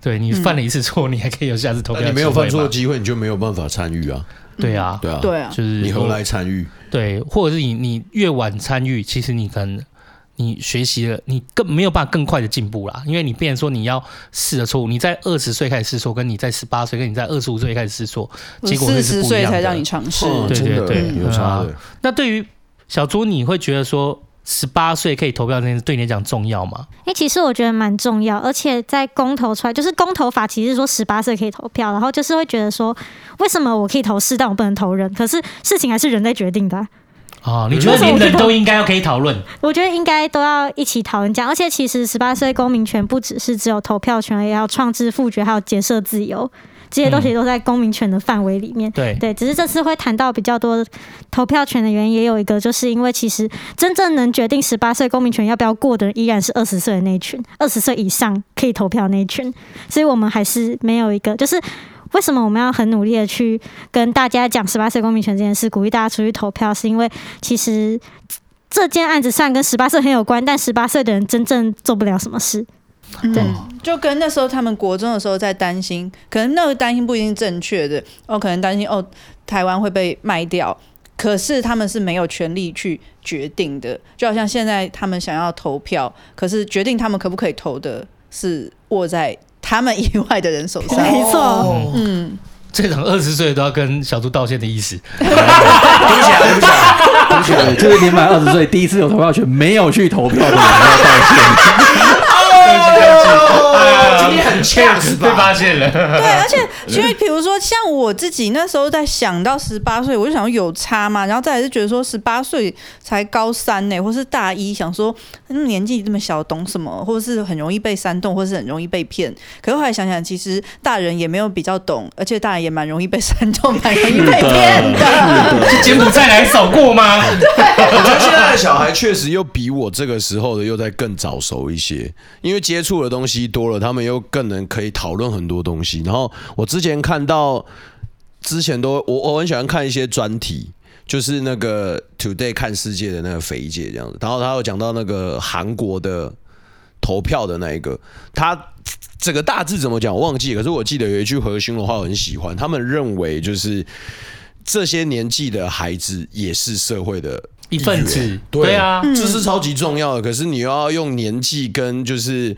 对，你犯了一次错，你还可以有下次投票。你没有犯错的机会，你就没有办法参与啊。对啊，对啊，对啊，就是你何来参与？对，或者是你你越晚参与，其实你可能。你学习了，你更没有办法更快的进步啦，因为你变成说你要试的错误，你在二十岁开始试错，跟你在十八岁，跟你在二十五岁开始试错，结果是不一样的。四十岁才让你尝试，对对对，有差的。那对于小猪，你会觉得说十八岁可以投票这件事对你来讲重要吗？哎、欸，其实我觉得蛮重要，而且在公投出来，就是公投法其实说十八岁可以投票，然后就是会觉得说，为什么我可以投是，但我不能投人？可是事情还是人在决定的、啊。啊、哦，你觉得连人都应该要可以讨论？我觉得应该都要一起讨论这样，而且其实十八岁公民权不只是只有投票权，也要创制、复决，还有结社自由，这些东西都在公民权的范围里面。嗯、对对，只是这次会谈到比较多投票权的原因，也有一个就是因为其实真正能决定十八岁公民权要不要过的人，依然是二十岁的那一群，二十岁以上可以投票的那一群，所以我们还是没有一个就是。为什么我们要很努力的去跟大家讲十八岁公民权这件事，鼓励大家出去投票？是因为其实这件案子虽然跟十八岁很有关，但十八岁的人真正做不了什么事。对，嗯、就跟那时候他们国中的时候在担心，可能那个担心不一定正确的哦，可能担心哦台湾会被卖掉，可是他们是没有权利去决定的。就好像现在他们想要投票，可是决定他们可不可以投的是握在。他们以外的人手上，没错，嗯，这场二十岁都要跟小猪道歉的意思，对不起啊，对不起啊，对不起啊，就是年满二十岁第一次有投票权没有去投票的人要道歉。今天很呛 死，被发现了。对，而且因为比如说像我自己那时候在想到十八岁，我就想说有差嘛，然后再来是觉得说十八岁才高三呢，或是大一，想说年纪这么小懂什么，或者是很容易被煽动，或是很容易被骗。可是后来想想，其实大人也没有比较懂，而且大人也蛮容易被煽动，蛮容易被骗的。柬埔寨来扫过吗？对，我觉得现在的小孩确实又比我这个时候的又在更早熟一些，因为接触的东西多了，他们又更能可以讨论很多东西。然后我之前看到，之前都我我很喜欢看一些专题，就是那个 Today 看世界的那个肥姐这样子。然后他有讲到那个韩国的投票的那一个，他这个大致怎么讲我忘记，可是我记得有一句核心的话我很喜欢，他们认为就是这些年纪的孩子也是社会的。一份子，对，啊，这是超级重要的。可是你又要用年纪跟就是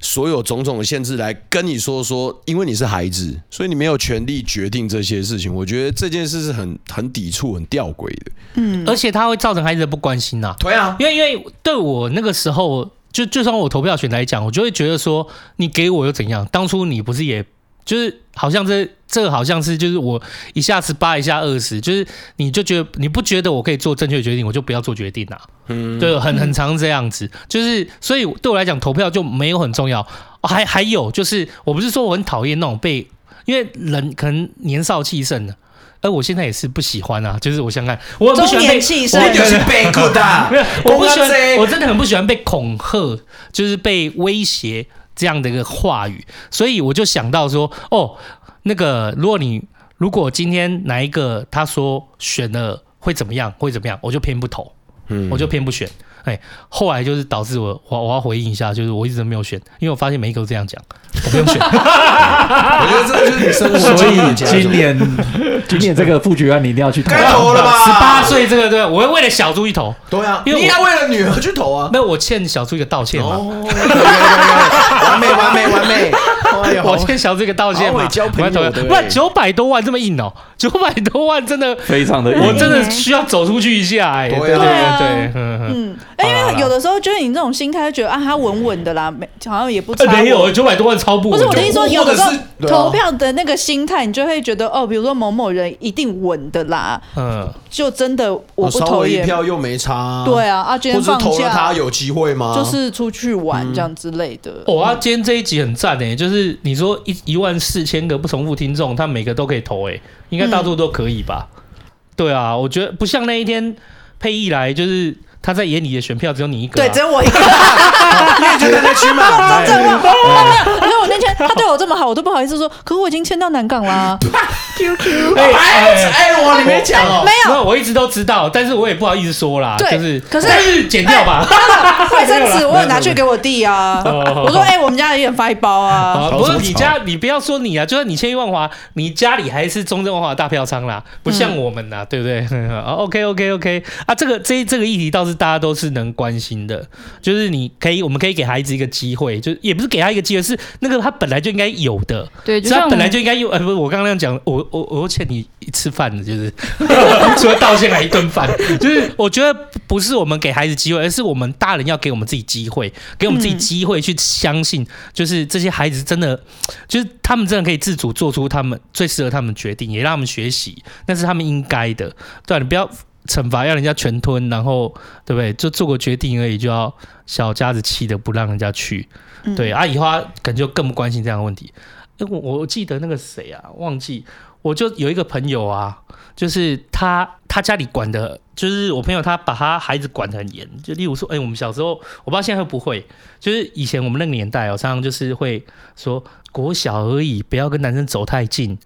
所有种种的限制来跟你说说，因为你是孩子，所以你没有权利决定这些事情。我觉得这件事是很很抵触、很吊诡的。嗯，而且它会造成孩子的不关心呐、啊。对啊，因为因为对我那个时候，就就算我投票权来讲，我就会觉得说，你给我又怎样？当初你不是也？就是好像这这个好像是就是我一下十八一下二十，就是你就觉得你不觉得我可以做正确的决定，我就不要做决定啊。嗯，对，很很常这样子，就是所以对我来讲投票就没有很重要。还还有就是我不是说我很讨厌那种被，因为人可能年少气盛的，而我现在也是不喜欢啊。就是我想看，我不喜欢被气盛，我就是被鼓的，没有，我不喜欢，我真的很不喜欢被恐吓，就是被威胁。这样的一个话语，所以我就想到说，哦，那个，如果你如果今天哪一个他说选了会怎么样，会怎么样，我就偏不投，嗯，我就偏不选。哎，后来就是导致我我我要回应一下，就是我一直都没有选，因为我发现每一个都这样讲，我不用选。我觉得这就是你生活。所以今年今年这个副局案你一定要去投。该投了吧？十八岁这个对，我会为了小猪一投。对啊，因为你要为了女儿去投啊。那我欠小猪一个道歉嘛。完美完美完美。我先想这个道歉嘛。不然九百多万这么硬哦，九百多万真的非常的硬，我真的需要走出去一下哎。对对对，嗯嗯。因为有的时候就是你这种心态，就觉得啊，他稳稳的啦，没好像也不差。没有九百多万超不稳。不是我的意思说，有的时候投票的那个心态，你就会觉得哦，比如说某某人一定稳的啦。嗯。就真的我不投一票又没差。对啊，啊，今天放假他有机会吗？就是出去玩这样之类的。哦，啊，今天这一集很赞诶，就是你说一一万四千个不重复听众，他每个都可以投哎，应该大多都可以吧？对啊，我觉得不像那一天配一来就是。他在眼里的选票只有你一个，对，只有我一个。你也觉得在屈吗？没有，没有。可是我那天他对我这么好，我都不好意思说。可是我已经签到南港啦。QQ，哎哎，我你没讲哦，没有，我一直都知道，但是我也不好意思说啦。就是，可是剪掉吧。卫生纸我有拿去给我弟啊。我说，哎，我们家也发一包啊。不是你家，你不要说你啊，就算你千亿万华，你家里还是中正万华大票仓啦，不像我们呐，对不对？OK，OK，OK 啊，这个这这个议题倒是。大家都是能关心的，就是你可以，我们可以给孩子一个机会，就也不是给他一个机会，是那个他本来就应该有的，对，他本来就应该有。呃，不是，我刚刚那样讲，我我我欠你一次饭的，就是 除了道歉还一顿饭，就是我觉得不是我们给孩子机会，而是我们大人要给我们自己机会，给我们自己机会去相信，就是这些孩子真的，就是他们真的可以自主做出他们最适合他们决定，也让他们学习，那是他们应该的。对，你不要。惩罚要人家全吞，然后对不对？就做个决定而已，就要小家子气的不让人家去。对，阿姨花可能就更不关心这样的问题。哎，我我记得那个谁啊，忘记，我就有一个朋友啊，就是他他家里管的，就是我朋友他把他孩子管得很严。就例如说，哎，我们小时候，我不知道现在会不会，就是以前我们那个年代哦，常常就是会说国小而已，不要跟男生走太近。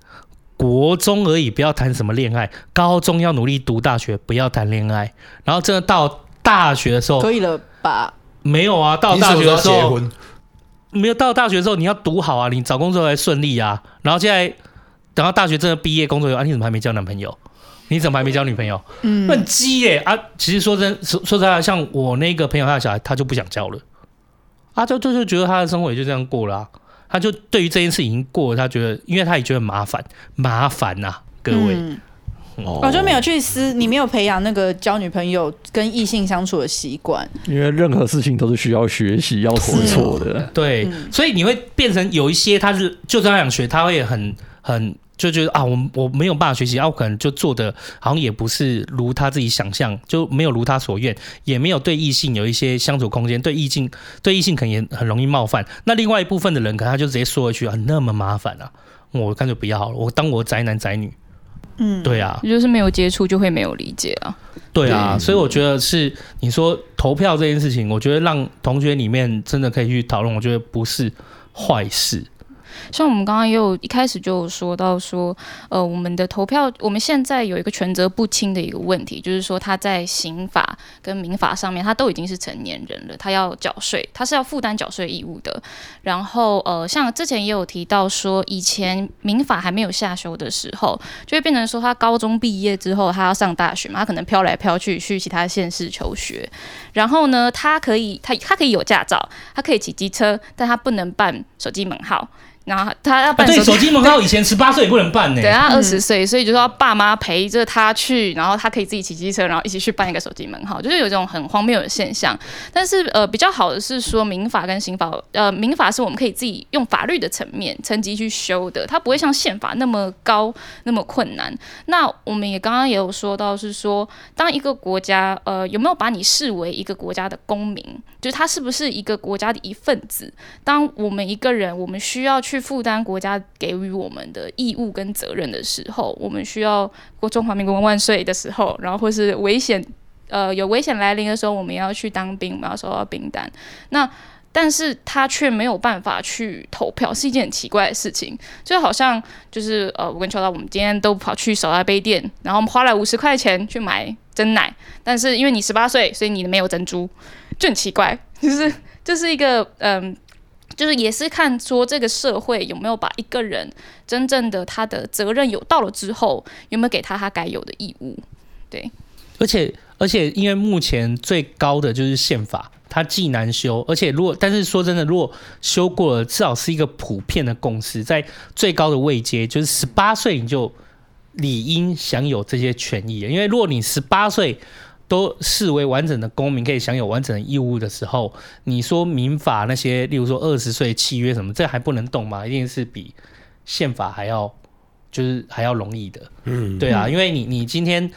国中而已，不要谈什么恋爱。高中要努力读大学，不要谈恋爱。然后真的到大学的时候，可以了吧？没有啊，到大学的时候，没有到大学的时候，你要读好啊，你找工作才顺利啊。然后现在等到大学真的毕业工作有啊，你怎么还没交男朋友？你怎么还没交女朋友？嗯，很鸡耶啊！其实说真说说实在，像我那个朋友他的小孩，他就不想交了啊，就就就觉得他的生活也就这样过了啊。他就对于这件事已经过了，他觉得，因为他也觉得麻烦，麻烦呐、啊，各位。嗯哦，我就没有去思，你没有培养那个交女朋友跟异性相处的习惯。因为任何事情都是需要学习、要试错的。对，嗯、所以你会变成有一些他是就算想学，他会很很。就觉得啊，我我没有办法学习，啊，我可能就做的好像也不是如他自己想象，就没有如他所愿，也没有对异性有一些相处空间，对异性对异性可能也很容易冒犯。那另外一部分的人，可能他就直接说一句啊，那么麻烦啊，我干脆不要好了，我当我宅男宅女。嗯，对啊，就是没有接触就会没有理解啊。对啊，所以我觉得是你说投票这件事情，我觉得让同学里面真的可以去讨论，我觉得不是坏事。像我们刚刚也有一开始就有说到说，呃，我们的投票，我们现在有一个权责不清的一个问题，就是说他在刑法跟民法上面，他都已经是成年人了，他要缴税，他是要负担缴税义务的。然后，呃，像之前也有提到说，以前民法还没有下修的时候，就会变成说他高中毕业之后，他要上大学嘛，他可能飘来飘去去其他县市求学，然后呢，他可以他他可以有驾照，他可以骑机车，但他不能办手机门号。然后他要办手机、啊、对手机门号，以前十八岁也不能办呢。对，他二十岁，所以就说爸妈陪着他去，然后他可以自己骑机车，然后一起去办一个手机门号，就是有这种很荒谬的现象。但是呃，比较好的是说民法跟刑法，呃，民法是我们可以自己用法律的层面层级去修的，它不会像宪法那么高那么困难。那我们也刚刚也有说到，是说当一个国家呃有没有把你视为一个国家的公民，就是他是不是一个国家的一份子？当我们一个人，我们需要去。去负担国家给予我们的义务跟责任的时候，我们需要过中华民国万岁的时候，然后或是危险，呃，有危险来临的时候，我们要去当兵，我们要收到兵单。那但是他却没有办法去投票，是一件很奇怪的事情。就好像就是呃，我跟秋刀，我们今天都跑去手拉杯店，然后我们花了五十块钱去买真奶，但是因为你十八岁，所以你没有珍珠，就很奇怪，就是就是一个嗯。就是也是看说这个社会有没有把一个人真正的他的责任有到了之后，有没有给他他该有的义务？对，而且而且因为目前最高的就是宪法，它既难修，而且如果但是说真的，如果修过了，至少是一个普遍的共识，在最高的位阶，就是十八岁你就理应享有这些权益，因为如果你十八岁。都视为完整的公民，可以享有完整的义务的时候，你说民法那些，例如说二十岁契约什么，这还不能动吗？一定是比宪法还要，就是还要容易的。嗯，对啊，因为你你今天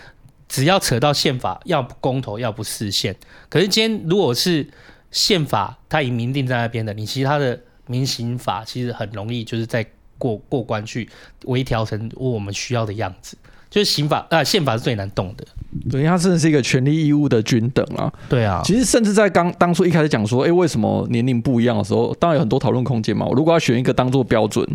只要扯到宪法，要不公投，要不释宪。可是今天如果是宪法，它已经明定在那边的，你其他的民刑法其实很容易，就是在过过关去微调成我们需要的样子。就是刑法啊，宪法是最难动的。对，它真的是一个权利义务的均等啊。对啊，其实甚至在刚当初一开始讲说，哎、欸，为什么年龄不一样的时候，当然有很多讨论空间嘛。我如果要选一个当做标准，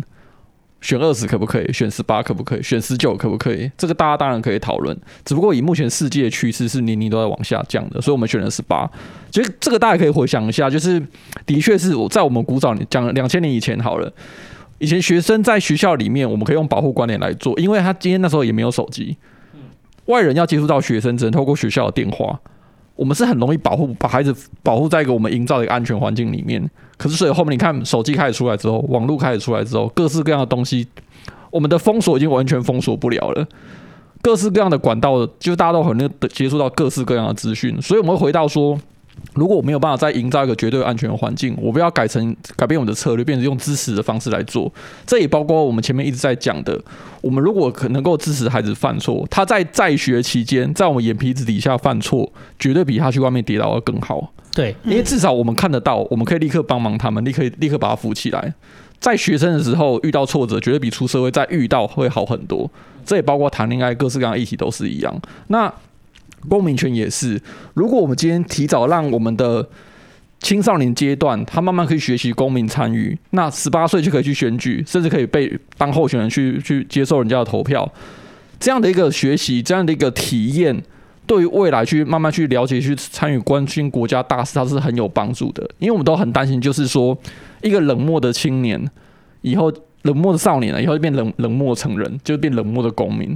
选二十可不可以？选十八可不可以？选十九可不可以？这个大家当然可以讨论。只不过以目前世界的趋势是年龄都在往下降的，所以我们选了十八。其实这个大家可以回想一下，就是的确是我在我们古早讲两千年以前好了。以前学生在学校里面，我们可以用保护观念来做，因为他今天那时候也没有手机，外人要接触到学生只能透过学校的电话，我们是很容易保护把孩子保护在一个我们营造的一个安全环境里面。可是所以后面你看手机开始出来之后，网络开始出来之后，各式各样的东西，我们的封锁已经完全封锁不了了。各式各样的管道，就大家都很能接触到各式各样的资讯，所以我们会回到说。如果我没有办法再营造一个绝对安全的环境，我不要改成改变我们的策略，变成用支持的方式来做。这也包括我们前面一直在讲的，我们如果可能够支持孩子犯错，他在在学期间在我们眼皮子底下犯错，绝对比他去外面跌倒要更好。对，因为至少我们看得到，我们可以立刻帮忙他们，立刻立刻把他扶起来。在学生的时候遇到挫折，绝对比出社会再遇到会好很多。这也包括谈恋爱，各式各样的议题都是一样。那。公民权也是，如果我们今天提早让我们的青少年阶段，他慢慢可以学习公民参与，那十八岁就可以去选举，甚至可以被当候选人去去接受人家的投票，这样的一个学习，这样的一个体验，对于未来去慢慢去了解、去参与、关心国家大事，它是很有帮助的。因为我们都很担心，就是说一个冷漠的青年，以后冷漠的少年了，以后就变冷冷漠成人，就变冷漠的公民。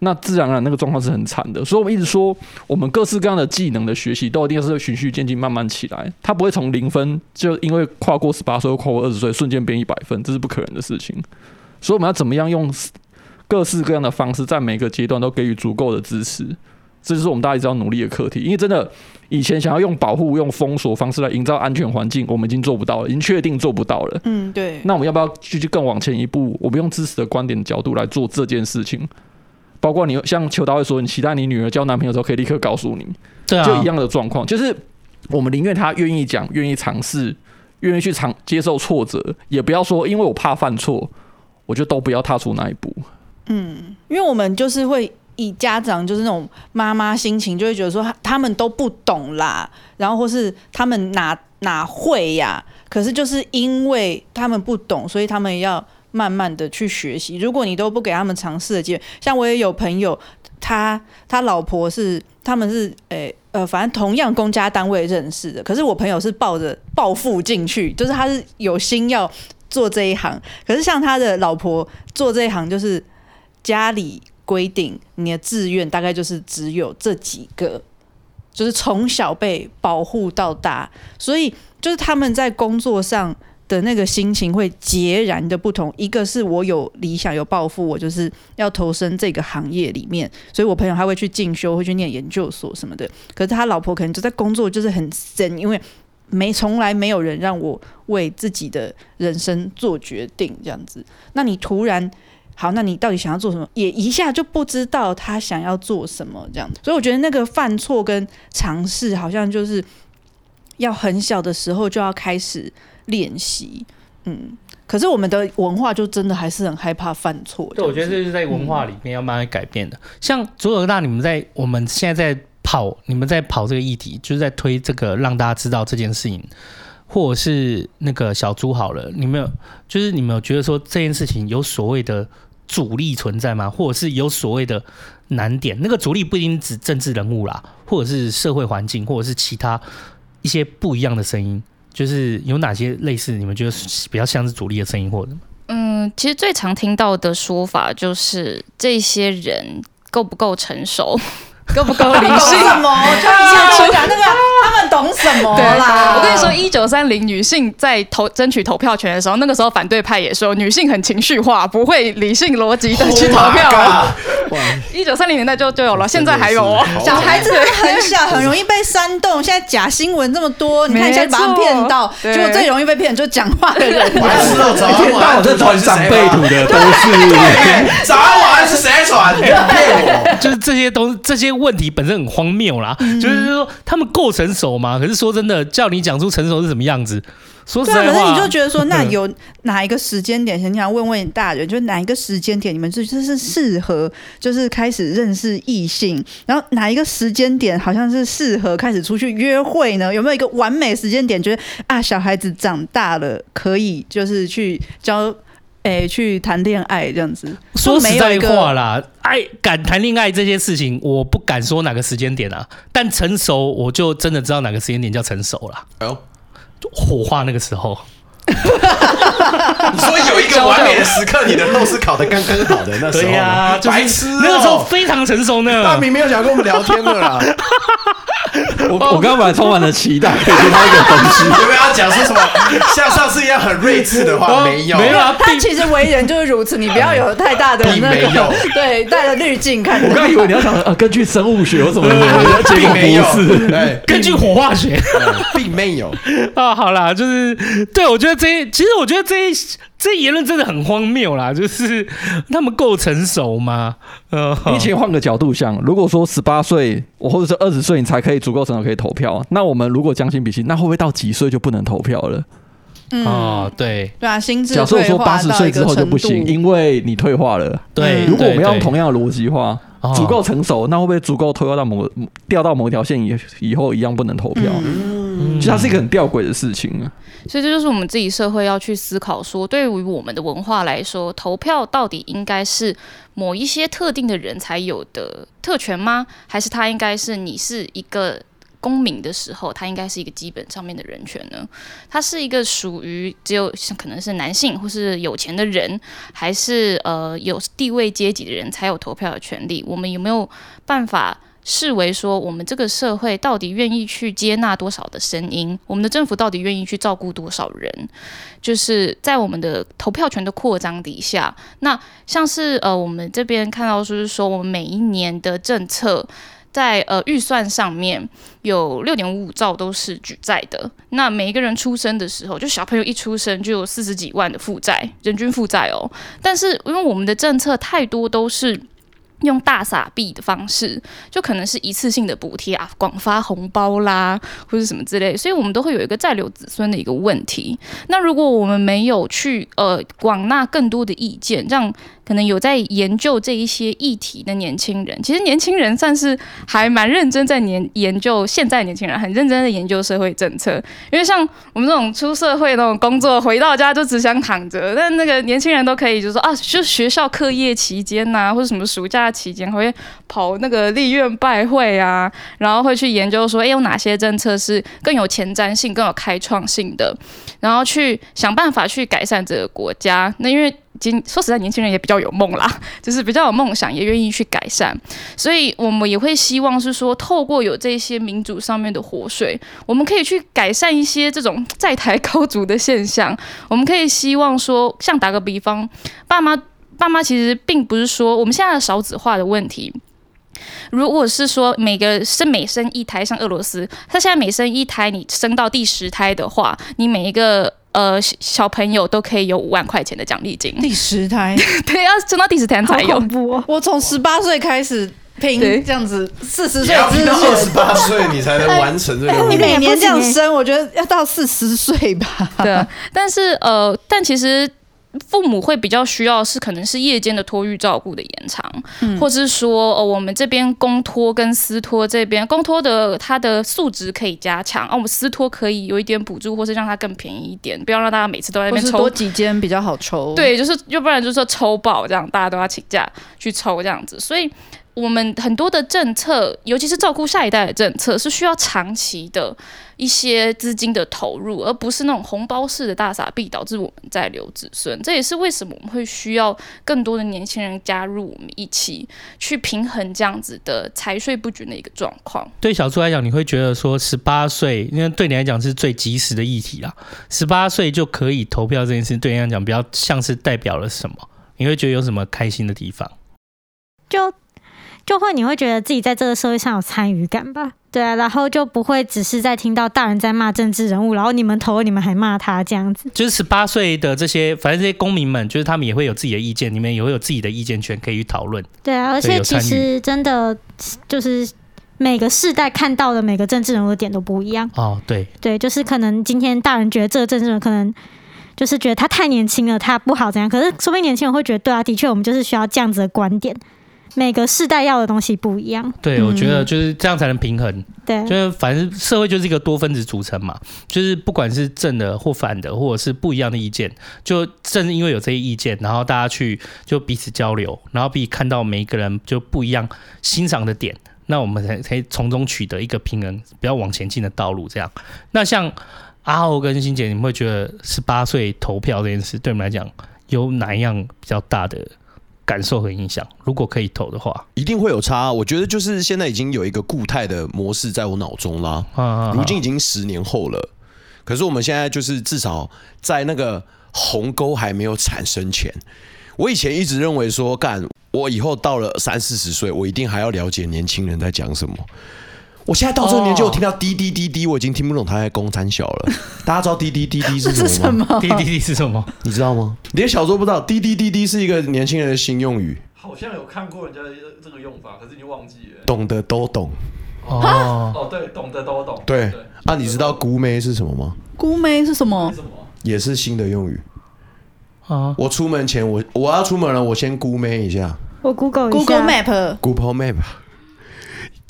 那自然而然那个状况是很惨的，所以我们一直说，我们各式各样的技能的学习都一定是循序渐进慢慢起来，它不会从零分就因为跨过十八岁或跨过二十岁瞬间变一百分，这是不可能的事情。所以我们要怎么样用各式各样的方式，在每个阶段都给予足够的支持，这就是我们大家一直要努力的课题。因为真的以前想要用保护、用封锁方式来营造安全环境，我们已经做不到了，已经确定做不到了。嗯，对。那我们要不要继续更往前一步？我们用支持的观点的角度来做这件事情。包括你像邱导会说，你期待你女儿交男朋友的时候可以立刻告诉你，对啊，就一样的状况，就是我们宁愿她愿意讲，愿意尝试，愿意去尝接受挫折，也不要说因为我怕犯错，我就都不要踏出那一步。嗯，因为我们就是会以家长就是那种妈妈心情，就会觉得说他们都不懂啦，然后或是他们哪哪会呀，可是就是因为他们不懂，所以他们要慢慢的去学习。如果你都不给他们尝试的机会，像我也有朋友，他他老婆是他们是诶、呃，反正同样公家单位认识的，可是我朋友是抱着暴富进去，就是他是有心要做这一行，可是像他的老婆做这一行，就是家里规定你的志愿大概就是只有这几个。就是从小被保护到大，所以就是他们在工作上的那个心情会截然的不同。一个是我有理想、有抱负，我就是要投身这个行业里面，所以我朋友他会去进修，会去念研究所什么的。可是他老婆可能就在工作就是很深，因为没从来没有人让我为自己的人生做决定这样子。那你突然。好，那你到底想要做什么？也一下就不知道他想要做什么这样子，所以我觉得那个犯错跟尝试，好像就是要很小的时候就要开始练习。嗯，可是我们的文化就真的还是很害怕犯错。对，我觉得这是在文化里面要慢慢改变的。嗯、像左耳大，你们在我们现在在跑，你们在跑这个议题，就是在推这个让大家知道这件事情。或者是那个小猪好了，你们有就是你们有觉得说这件事情有所谓的阻力存在吗？或者是有所谓的难点？那个阻力不一定指政治人物啦，或者是社会环境，或者是其他一些不一样的声音，就是有哪些类似你们觉得比较像是主力的声音或者？嗯，其实最常听到的说法就是这些人够不够成熟。够不够理性？什么？就一讲那个，他们懂什么啦？我跟你说，一九三零女性在投争取投票权的时候，那个时候反对派也说女性很情绪化，不会理性逻辑的去投票。一九三零年代就就有了，现在还有哦。小孩子很小，很容易被煽动。现在假新闻这么多，你看现在把他们骗到，结果最容易被骗就是讲话的人。我知道，早安晚安这传长辈图的都是。早安晚安是谁传？骗我？就是这些东这些。问题本身很荒谬啦，嗯、就是说他们够成熟吗？可是说真的，叫你讲出成熟是什么样子，说实在话，可是你就觉得说，那有哪一个时间点，想想问问大人，就哪一个时间点，你们就是适合，就是开始认识异性，然后哪一个时间点，好像是适合开始出去约会呢？有没有一个完美时间点，觉得啊，小孩子长大了，可以就是去交。哎，去谈恋爱这样子，说实在话啦，爱敢谈恋爱这件事情，我不敢说哪个时间点啊，但成熟，我就真的知道哪个时间点叫成熟了。哎呦，火化那个时候。你说有一个完美的时刻，你的肉是烤的刚刚好的那时候，对呀，白痴，那个时候非常成熟呢。大明没有想跟我们聊天了啦。我我刚刚本来充满了期待，可以听到一个东西。有没有要讲说什么？像上次一样很睿智的话？没有，没有啊。他其实为人就是如此，你不要有太大的那个，对，带着滤镜看。我刚以为你要讲呃，根据生物学，有什么？并没有，对，根据火化学，并没有。啊，好啦，就是对我觉得。这其实我觉得这这言论真的很荒谬啦，就是他们够成熟吗？呃，你请换个角度想，如果说十八岁，我或者是二十岁，你才可以足够成熟可以投票，那我们如果将心比心，那会不会到几岁就不能投票了？嗯，哦、对，对啊，心智假设我说八十岁之后就不行，因为你退化了。对，如果我们要用同样的逻辑话，足够成熟，那会不会足够退化到某掉到某条线以以后一样不能投票？嗯，其实它是一个很吊诡的事情啊。所以这就是我们自己社会要去思考说，对于我们的文化来说，投票到底应该是某一些特定的人才有的特权吗？还是它应该是你是一个公民的时候，它应该是一个基本上面的人权呢？它是一个属于只有可能是男性或是有钱的人，还是呃有地位阶级的人才有投票的权利？我们有没有办法？视为说，我们这个社会到底愿意去接纳多少的声音？我们的政府到底愿意去照顾多少人？就是在我们的投票权的扩张底下，那像是呃，我们这边看到就是说，我们每一年的政策在呃预算上面有六点五五兆都是举债的。那每一个人出生的时候，就小朋友一出生就有四十几万的负债，人均负债哦。但是因为我们的政策太多都是。用大撒币的方式，就可能是一次性的补贴啊，广发红包啦，或者什么之类，所以我们都会有一个再留子孙的一个问题。那如果我们没有去呃广纳更多的意见，让可能有在研究这一些议题的年轻人，其实年轻人算是还蛮认真在研研究，现在年轻人很认真的研究社会政策，因为像我们这种出社会那种工作，回到家就只想躺着，但那个年轻人都可以就说啊，就学校课业期间呐、或者什么暑假期间会跑那个立院拜会啊，然后会去研究说，哎，有哪些政策是更有前瞻性、更有开创性的，然后去想办法去改善这个国家。那因为今说实在，年轻人也比较有梦啦，就是比较有梦想，也愿意去改善，所以我们也会希望是说，透过有这些民主上面的活水，我们可以去改善一些这种在台高筑的现象。我们可以希望说，像打个比方，爸妈爸妈其实并不是说我们现在的少子化的问题，如果是说每个生每生一胎，像俄罗斯，他现在每生一胎，你生到第十胎的话，你每一个。呃，小朋友都可以有五万块钱的奖励金。第十胎，对，要生到第十胎才有。哦、我从十八岁开始拼，这样子四十岁到二十八岁，你才能完成这个。你每年这样生，我觉得要到四十岁吧。对，但是呃，但其实。父母会比较需要是可能是夜间的托育照顾的延长，嗯、或者是说，呃，我们这边公托跟私托这边公托的它的素质可以加强，啊，我们私托可以有一点补助，或是让它更便宜一点，不要让大家每次都在那边抽。多几间比较好抽。对，就是要不然就是说抽爆这样，大家都要请假去抽这样子，所以。我们很多的政策，尤其是照顾下一代的政策，是需要长期的一些资金的投入，而不是那种红包式的大傻币，导致我们在留子孙。这也是为什么我们会需要更多的年轻人加入我们一起去平衡这样子的财税不均的一个状况。对小朱来讲，你会觉得说十八岁，因为对你来讲是最及时的议题啦，十八岁就可以投票这件事，对你来讲比较像是代表了什么？你会觉得有什么开心的地方？就。就会你会觉得自己在这个社会上有参与感吧？对啊，然后就不会只是在听到大人在骂政治人物，然后你们投了你们还骂他这样子。就是十八岁的这些，反正这些公民们，就是他们也会有自己的意见，你们也会有自己的意见权可以去讨论。对啊，而且其实真的就是每个世代看到的每个政治人物的点都不一样。哦，对，对，就是可能今天大人觉得这个政治人可能就是觉得他太年轻了，他不好怎样，可是说不定年轻人会觉得对啊，的确我们就是需要这样子的观点。每个世代要的东西不一样，对，我觉得就是这样才能平衡。嗯、对，就是反正社会就是一个多分子组成嘛，就是不管是正的或反的，或者是不一样的意见，就正是因为有这些意见，然后大家去就彼此交流，然后彼此看到每一个人就不一样欣赏的点，那我们才可以从中取得一个平衡，比较往前进的道路。这样，那像阿豪跟欣姐，你们会觉得十八岁投票这件事对你们来讲有哪一样比较大的？感受和影响，如果可以投的话，一定会有差。我觉得就是现在已经有一个固态的模式在我脑中啦。啊啊啊如今已经十年后了，可是我们现在就是至少在那个鸿沟还没有产生前，我以前一直认为说，干我以后到了三四十岁，我一定还要了解年轻人在讲什么。我现在到这个年纪，我听到滴滴滴滴，我已经听不懂他在公三小了。大家知道滴滴滴滴是什么吗？滴滴滴是什么？你知道吗？连小周不知道，滴滴滴滴是一个年轻人的新用语。好像有看过人家的这个用法，可是你忘记了。懂得都懂。哦 哦，对，懂得都懂。对啊，你知道姑妹是什么吗？姑妹是什么？也是新的用语。啊，我出门前，我我要出门了，我先姑妹一下。我 Google Google Map。Google Map。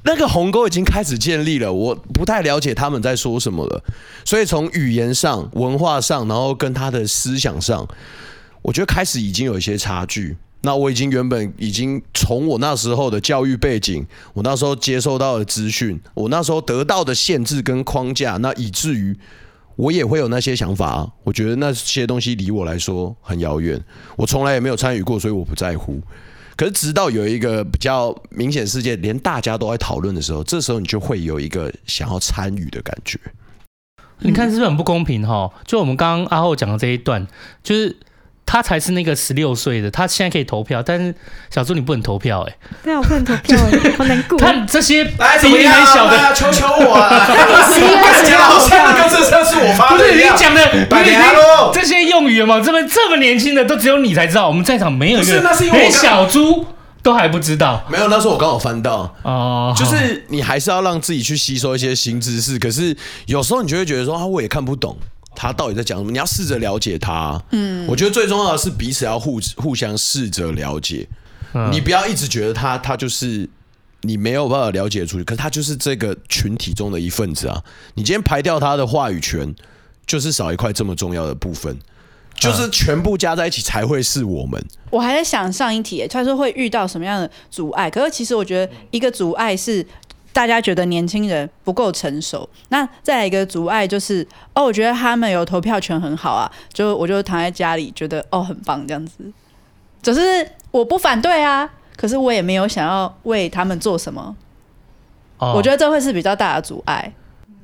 那个鸿沟已经开始建立了，我不太了解他们在说什么了，所以从语言上、文化上，然后跟他的思想上，我觉得开始已经有一些差距。那我已经原本已经从我那时候的教育背景，我那时候接受到的资讯，我那时候得到的限制跟框架，那以至于我也会有那些想法。我觉得那些东西离我来说很遥远，我从来也没有参与过，所以我不在乎。可是，直到有一个比较明显事件，连大家都在讨论的时候，这时候你就会有一个想要参与的感觉。你看，是不是很不公平？哈，就我们刚刚阿厚讲的这一段，就是。他才是那个十六岁的，他现在可以投票，但是小猪你不能投票哎、欸。对啊，我不能投票 好难过。他这些比你还小的，求求我啊！讲好像跟这像是我发的，不是你讲的，不是你这些用语嘛？这么这么年轻的都只有你才知道，我们在场没有一个。不是，那是因为连小猪都还不知道。没有，那时候我刚好翻到哦，就是你还是要让自己去吸收一些新知识，可是有时候你就会觉得说啊，我也看不懂他到底在讲什么，你要试着了解他。嗯，我觉得最重要的是彼此要互互相试着了解，嗯你不要一直觉得他他就是。你没有办法了解出去，可是他就是这个群体中的一份子啊！你今天排掉他的话语权，就是少一块这么重要的部分，就是全部加在一起才会是我们。我还在想上一题，他说会遇到什么样的阻碍？可是其实我觉得一个阻碍是大家觉得年轻人不够成熟，那再来一个阻碍就是哦，我觉得他们有投票权很好啊，就我就躺在家里觉得哦很棒这样子，只是我不反对啊。可是我也没有想要为他们做什么，哦、我觉得这会是比较大的阻碍。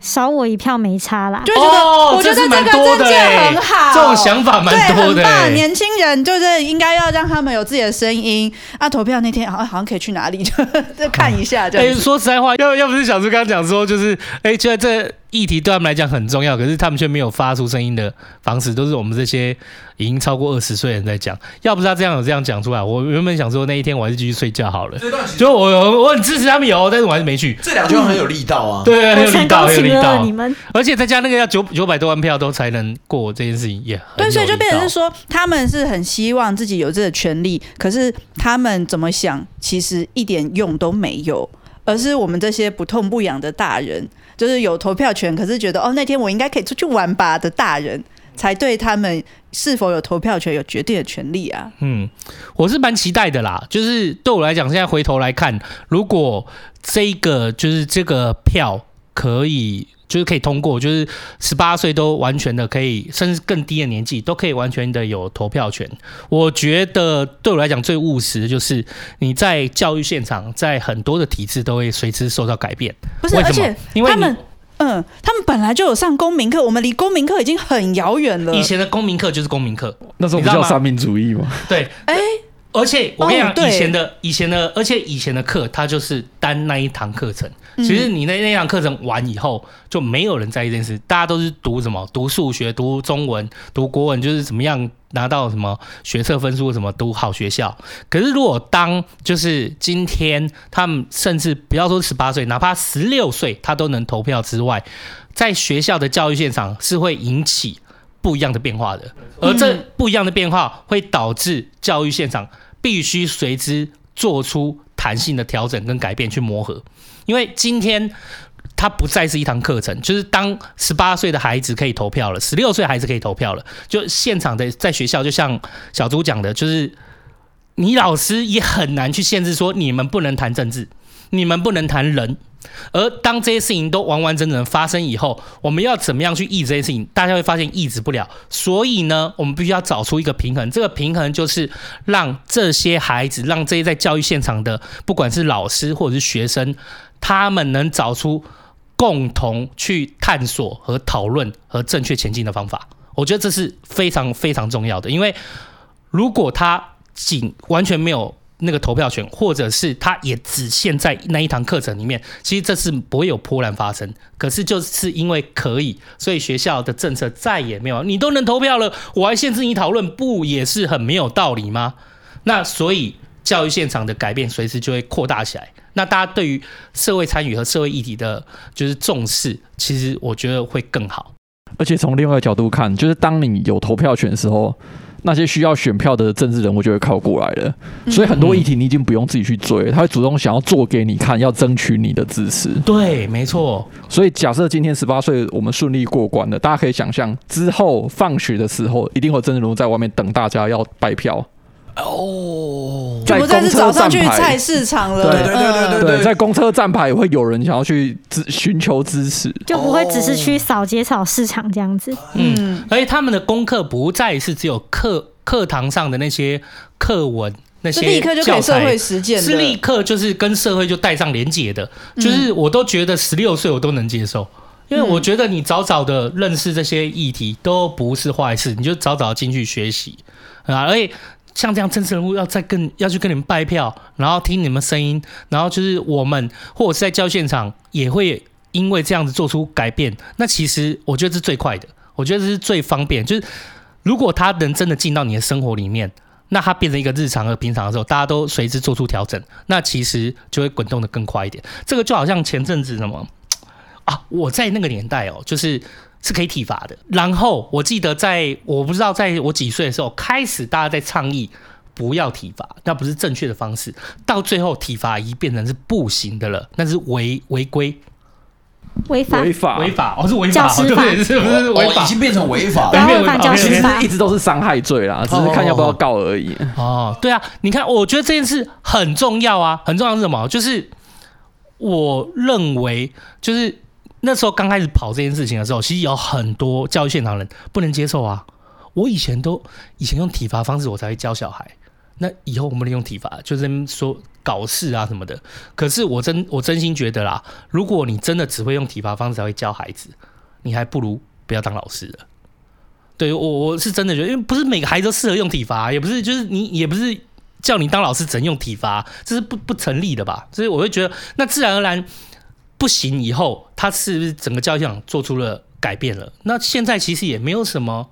少我一票没差啦，就觉得、哦、我觉得这个蛮多的很好，这种想法蛮多的。对，年轻人就是应该要让他们有自己的声音啊。投票那天好像好像可以去哪里 就看一下。哎、欸，说实在话，要要不是小猪刚刚讲说，就是哎、欸，就在这议题对他们来讲很重要，可是他们却没有发出声音的方式，都是我们这些已经超过二十岁的人在讲。要不是他这样有这样讲出来，我原本想说那一天我还是继续睡觉好了。就我我很支持他们有，但是我还是没去。这两句话很有力道啊，对，很有力道，很有力道。你们，而且再加那个要九九百多万票都才能过这件事情，也很对，所以就变成是说，他们是很希望自己有这个权利，可是他们怎么想，其实一点用都没有，而是我们这些不痛不痒的大人。就是有投票权，可是觉得哦，那天我应该可以出去玩吧的大人，才对他们是否有投票权有决定的权利啊。嗯，我是蛮期待的啦。就是对我来讲，现在回头来看，如果这个就是这个票可以。就是可以通过，就是十八岁都完全的可以，甚至更低的年纪都可以完全的有投票权。我觉得对我来讲最务实的就是你在教育现场，在很多的体制都会随之受到改变。不是，而且因为他们，嗯，他们本来就有上公民课，我们离公民课已经很遥远了。以前的公民课就是公民课，那时候不叫三民主义吗？对，哎、欸。而且我跟你讲，哦、以前的以前的，而且以前的课，它就是单那一堂课程。其实你那那堂课程完以后，就没有人在意这件事，大家都是读什么？读数学、读中文、读国文，就是怎么样拿到什么学测分数，什么读好学校。可是如果当就是今天他们甚至不要说十八岁，哪怕十六岁，他都能投票之外，在学校的教育现场是会引起不一样的变化的，而这不一样的变化会导致教育现场必须随之做出弹性的调整跟改变去磨合，因为今天它不再是一堂课程，就是当十八岁的孩子可以投票了，十六岁孩子可以投票了，就现场的在学校，就像小朱讲的，就是你老师也很难去限制说你们不能谈政治，你们不能谈人。而当这些事情都完完整整发生以后，我们要怎么样去抑制这些事情？大家会发现抑制不了。所以呢，我们必须要找出一个平衡。这个平衡就是让这些孩子，让这些在教育现场的，不管是老师或者是学生，他们能找出共同去探索和讨论和正确前进的方法。我觉得这是非常非常重要的。因为如果他仅完全没有。那个投票权，或者是他也只限在那一堂课程里面，其实这是不会有波澜发生。可是就是因为可以，所以学校的政策再也没有。你都能投票了，我还限制你讨论，不也是很没有道理吗？那所以教育现场的改变随时就会扩大起来。那大家对于社会参与和社会议题的，就是重视，其实我觉得会更好。而且从另外一个角度看，就是当你有投票权的时候。那些需要选票的政治人物就会靠过来了，所以很多议题你已经不用自己去追，他会主动想要做给你看，要争取你的支持。对，没错。所以假设今天十八岁我们顺利过关了，大家可以想象之后放学的时候，一定会有政治人物在外面等大家要拜票。哦，就不再是早上去菜市场了。对对对对对对，在公车站牌也会有人想要去支寻求支持，就不会只是去扫街扫市场这样子。嗯，而且他们的功课不再是只有课课堂上的那些课文，那些立刻就可以社会实践，是立刻就是跟社会就带上连结的。就是我都觉得十六岁我都能接受，因为我觉得你早早的认识这些议题都不是坏事，你就早早进去学习。啊，而且。像这样政治人物要再跟要去跟你们拜票，然后听你们声音，然后就是我们或者是在教现场也会因为这样子做出改变。那其实我觉得是最快的，我觉得这是最方便。就是如果他能真的进到你的生活里面，那他变成一个日常和平常的时候，大家都随之做出调整，那其实就会滚动得更快一点。这个就好像前阵子什么啊，我在那个年代哦，就是是可以体罚的。然后我记得在我不知道在我几岁的时候，开始大家在倡议不要体罚，那不是正确的方式。到最后体罚已变成是不行的了，那是违违规。违法，违法，违法，哦，是违法，教师法对，是不是违法？已经变成违法然了。后犯教其实师法一直都是伤害罪啦，只是看要不要告而已。哦，对啊，你看，我觉得这件事很重要啊，很重要是什么？就是我认为，就是那时候刚开始跑这件事情的时候，其实有很多教育现场人不能接受啊。我以前都以前用体罚方式，我才会教小孩。那以后我们能用体罚，就是说搞事啊什么的。可是我真我真心觉得啦，如果你真的只会用体罚方式才会教孩子，你还不如不要当老师了。对我我是真的觉得，因为不是每个孩子都适合用体罚，也不是就是你也不是叫你当老师只能用体罚，这是不不成立的吧？所以我会觉得，那自然而然不行。以后他是不是整个教育系统做出了改变了？那现在其实也没有什么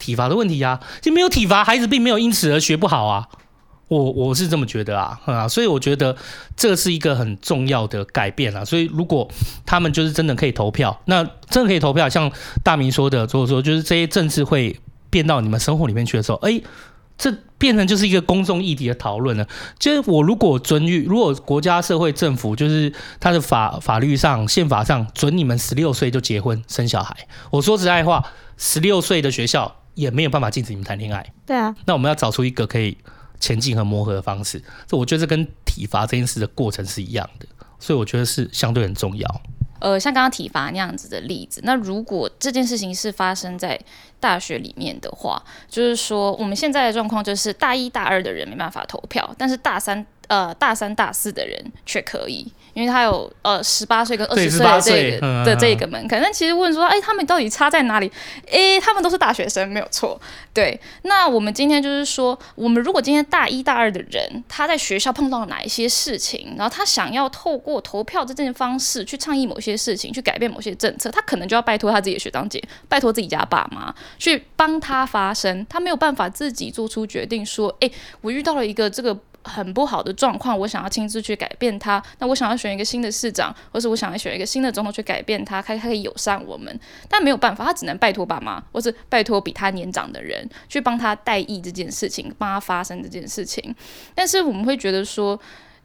体罚的问题啊，就没有体罚，孩子并没有因此而学不好啊。我我是这么觉得啊，啊，所以我觉得这是一个很重要的改变啊。所以如果他们就是真的可以投票，那真的可以投票，像大明说的，或者说就是这些政治会变到你们生活里面去的时候，哎，这变成就是一个公众议题的讨论了。就是我如果准予，如果国家、社会、政府就是它的法法律上、宪法上准你们十六岁就结婚生小孩，我说实在话，十六岁的学校也没有办法禁止你们谈恋爱。对啊，那我们要找出一个可以。前进和磨合的方式，这我觉得这跟体罚这件事的过程是一样的，所以我觉得是相对很重要。呃，像刚刚体罚那样子的例子，那如果这件事情是发生在大学里面的话，就是说我们现在的状况就是大一大二的人没办法投票，但是大三呃大三大四的人却可以。因为他有呃十八岁跟二十岁的这个的这个门槛，但其实问说，哎，他们到底差在哪里？哎，他们都是大学生，没有错。对，那我们今天就是说，我们如果今天大一大二的人，他在学校碰到了哪一些事情，然后他想要透过投票这件方式去倡议某些事情，去改变某些政策，他可能就要拜托他自己的学长姐，拜托自己家爸妈去帮他发声，他没有办法自己做出决定，说，哎，我遇到了一个这个。很不好的状况，我想要亲自去改变它。那我想要选一个新的市长，或是我想要选一个新的总统去改变它，他可以友善我们。但没有办法，他只能拜托爸妈，或是拜托比他年长的人去帮他代议这件事情，帮他发生这件事情。但是我们会觉得说。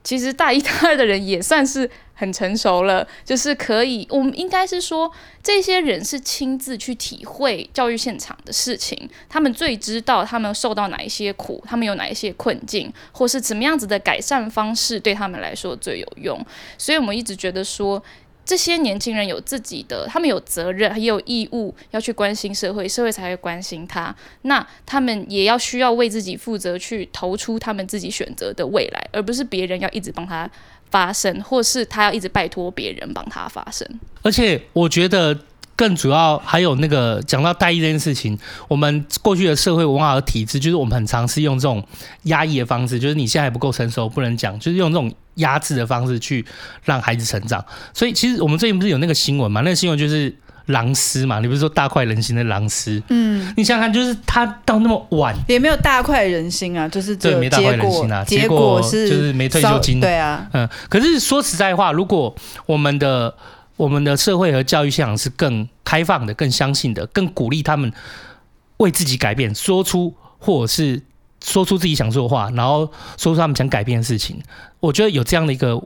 其实大一、大二的人也算是很成熟了，就是可以，我们应该是说，这些人是亲自去体会教育现场的事情，他们最知道他们受到哪一些苦，他们有哪一些困境，或是怎么样子的改善方式对他们来说最有用。所以我们一直觉得说。这些年轻人有自己的，他们有责任，也有义务要去关心社会，社会才会关心他。那他们也要需要为自己负责，去投出他们自己选择的未来，而不是别人要一直帮他发声，或是他要一直拜托别人帮他发声。而且我觉得。更主要还有那个讲到代议这件事情，我们过去的社会文化和体制，就是我们很尝试用这种压抑的方式，就是你现在还不够成熟，不能讲，就是用这种压制的方式去让孩子成长。所以其实我们最近不是有那个新闻嘛？那个新闻就是狼师嘛，你不是说大快人心的狼师？嗯，你想想看，就是他到那么晚也没有大快人心啊，就是这对没大快人心啊，结果是就是没退休金，对啊，嗯。可是说实在话，如果我们的我们的社会和教育现场是更开放的、更相信的、更鼓励他们为自己改变，说出或者是说出自己想说的话，然后说出他们想改变的事情。我觉得有这样的一个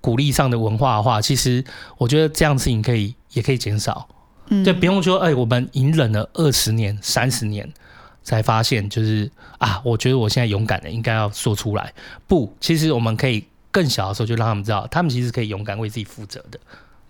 鼓励上的文化的话，其实我觉得这样的事情可以也可以减少。嗯，就不用说，哎，我们隐忍了二十年、三十年，才发现就是啊，我觉得我现在勇敢的应该要说出来。不，其实我们可以更小的时候就让他们知道，他们其实可以勇敢为自己负责的。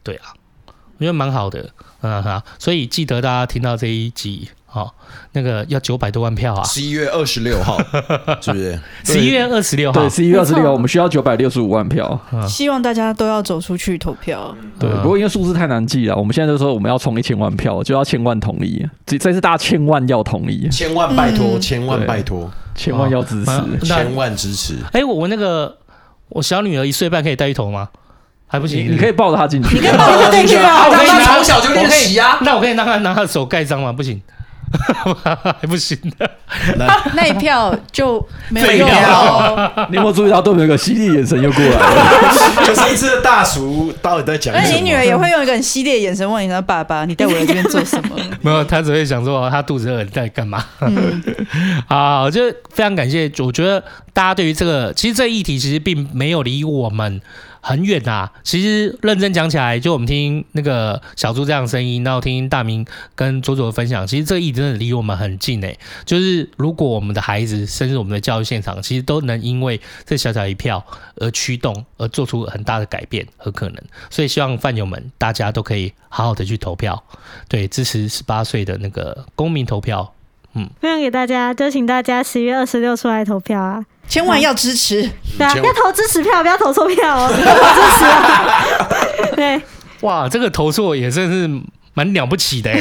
对啊，我觉得蛮好的，嗯哈，所以记得大家听到这一集，哦，那个要九百多万票啊，十一月二十六号，是不是？十一月二十六号，对，十一月二十六号，我们需要九百六十五万票，希望大家都要走出去投票。对，不过因为数字太难记了，我们现在就说我们要冲一千万票，就要千万同意，这这次大家千万要同意，千万拜托，千万拜托，千万要支持，千万支持。哎，我那个我小女儿一岁半可以带去投吗？还不行，你可以抱着他进去，你可以抱着他进去啊！我可以从小就练习啊。那我可以让他拿他的手盖章吗？不行。还不行的，那一票就没有用。你有没有注意到对面有个犀利眼神又过来了？就是一次的大叔到底在讲什么？而且你女儿也会用一个很犀利的眼神问你说：“爸爸，你带我来这边做什么 没有，他只会想说他肚子饿，你在干嘛？好，就非常感谢。我觉得大家对于这个，其实这个议题其实并没有离我们很远啊。其实认真讲起来，就我们听那个小猪这样的声音，然后听大明跟左左的分享，其实这个议题真的离我们很近诶、就是如果我们的孩子，甚至我们的教育现场，其实都能因为这小小一票而驱动，而做出很大的改变和可能。所以希望饭友们大家都可以好好的去投票，对，支持十八岁的那个公民投票。嗯，分享给大家，就请大家十月二十六出来投票啊！？”千万要支持。对啊，要投支持票，不要投错票哦，要投支持啊！对，哇，这个投错也真是蛮了不起的哎。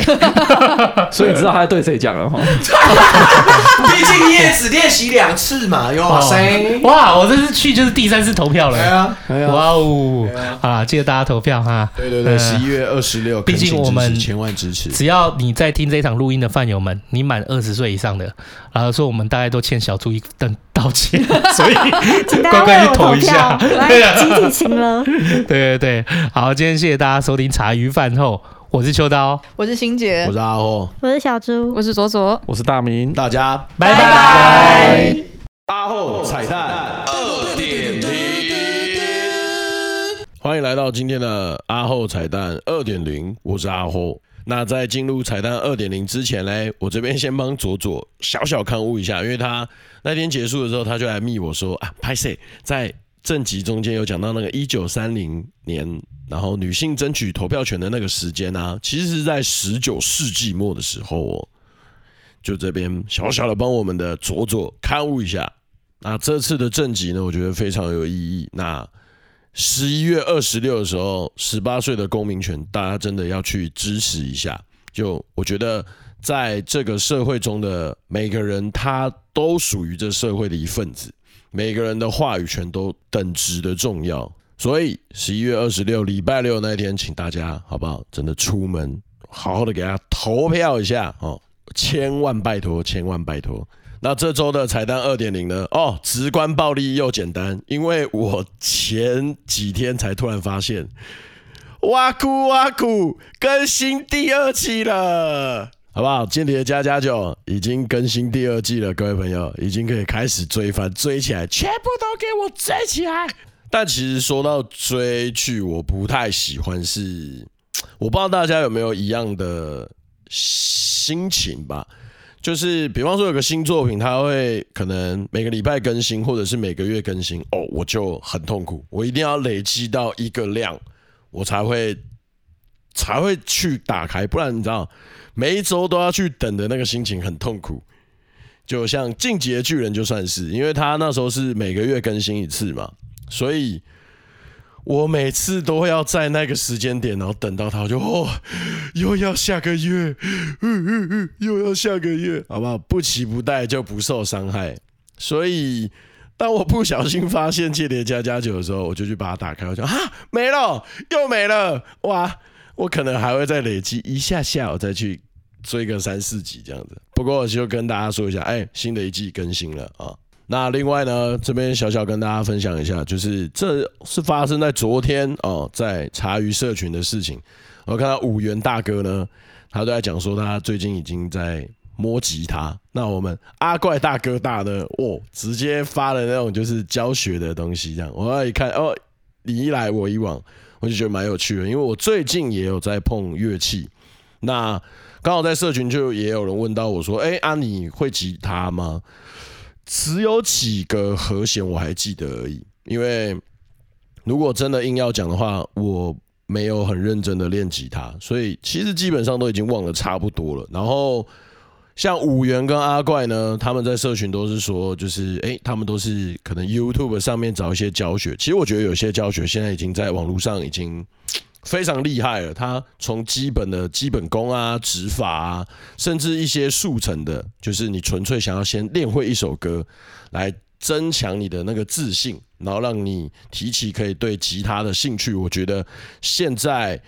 所以你知道他在对谁讲了哈？毕竟你也只练习两次嘛，有哇塞！哇，我这次去就是第三次投票了。哇哦！好啦，记得大家投票哈。对对对，十一月二十六，毕竟我们千万支持。只要你在听这一场录音的饭友们，你满二十岁以上的，然后说我们大概都欠小猪一顿道歉，所以乖乖去投投一下票，。对啊来集体情了。对对对，好，今天谢谢大家收听茶余饭后，我是秋刀，我是欣姐我，是阿霍，我是小猪，我是左左。我是大明，大家拜拜。阿后彩蛋。二点零，欢迎来到今天的阿后彩蛋二点零，我是阿后。那在进入彩蛋二点零之前呢，我这边先帮左左小小勘误一下，因为他那天结束的时候，他就来密我说啊，拍摄在正集中间有讲到那个一九三零年，然后女性争取投票权的那个时间啊，其实是在十九世纪末的时候哦。就这边小小的帮我们的左左勘误一下。那这次的正集呢，我觉得非常有意义。那十一月二十六的时候，十八岁的公民权，大家真的要去支持一下。就我觉得，在这个社会中的每个人，他都属于这社会的一份子，每个人的话语权都等值的重要。所以十一月二十六礼拜六那一天，请大家好不好？真的出门好好的给他投票一下哦，千万拜托，千万拜托。那这周的彩蛋二点零呢？哦，直观、暴力又简单，因为我前几天才突然发现，哇酷哇酷更新第二季了，好不好？间谍家家酒已经更新第二季了，各位朋友已经可以开始追番，追起来，全部都给我追起来。但其实说到追剧，我不太喜欢，是我不知道大家有没有一样的心情吧？就是比方说有个新作品，它会可能每个礼拜更新，或者是每个月更新哦，我就很痛苦，我一定要累积到一个量，我才会才会去打开，不然你知道每一周都要去等的那个心情很痛苦。就像《进击的巨人》就算是，因为他那时候是每个月更新一次嘛，所以。我每次都要在那个时间点，然后等到他，就哦，又要下个月，嗯嗯嗯，又要下个月，好不好？不期不待就不受伤害。所以，当我不小心发现《间谍加加酒》的时候，我就去把它打开，我就啊，没了，又没了，哇！我可能还会再累积一下下，我再去追个三四集这样子。不过，就跟大家说一下，哎，新的一季更新了啊。那另外呢，这边小小跟大家分享一下，就是这是发生在昨天哦，在茶余社群的事情。我看到五元大哥呢，他都在讲说他最近已经在摸吉他。那我们阿怪大哥大呢，哦，直接发了那种就是教学的东西，这样我一看哦，你一来我一往，我就觉得蛮有趣的，因为我最近也有在碰乐器。那刚好在社群就也有人问到我说，哎，啊你会吉他吗？只有几个和弦我还记得而已，因为如果真的硬要讲的话，我没有很认真的练吉他，所以其实基本上都已经忘得差不多了。然后像五元跟阿怪呢，他们在社群都是说，就是诶，他们都是可能 YouTube 上面找一些教学。其实我觉得有些教学现在已经在网络上已经。非常厉害了，他从基本的基本功啊、指法啊，甚至一些速成的，就是你纯粹想要先练会一首歌，来增强你的那个自信，然后让你提起可以对吉他的兴趣。我觉得现在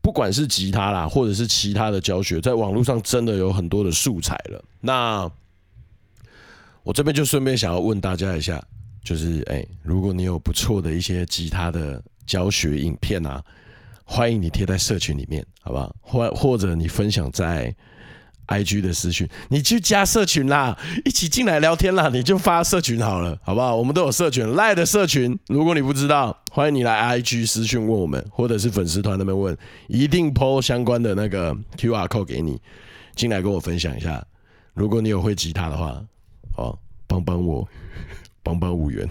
不管是吉他啦，或者是其他的教学，在网络上真的有很多的素材了。那我这边就顺便想要问大家一下，就是哎、如果你有不错的一些吉他的教学影片啊，欢迎你贴在社群里面，好不好？或或者你分享在。IG 的私讯，你去加社群啦，一起进来聊天啦，你就发社群好了，好不好？我们都有社群赖的社群，如果你不知道，欢迎你来 IG 私讯问我们，或者是粉丝团那边问，一定 po 相关的那个 QR code 给你，进来跟我分享一下。如果你有会吉他的话，哦，帮帮我，帮帮五元，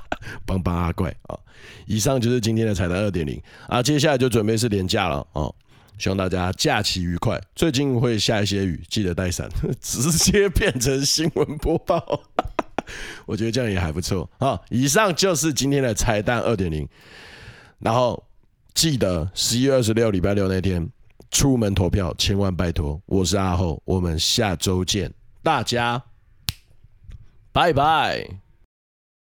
帮帮阿怪啊！以上就是今天的彩蛋二点零啊，接下来就准备是连假了哦。希望大家假期愉快。最近会下一些雨，记得带伞。直接变成新闻播报，我觉得这样也还不错。以上就是今天的彩蛋二点零。然后记得十一月二十六礼拜六那天出门投票，千万拜托。我是阿厚，我们下周见，大家拜拜。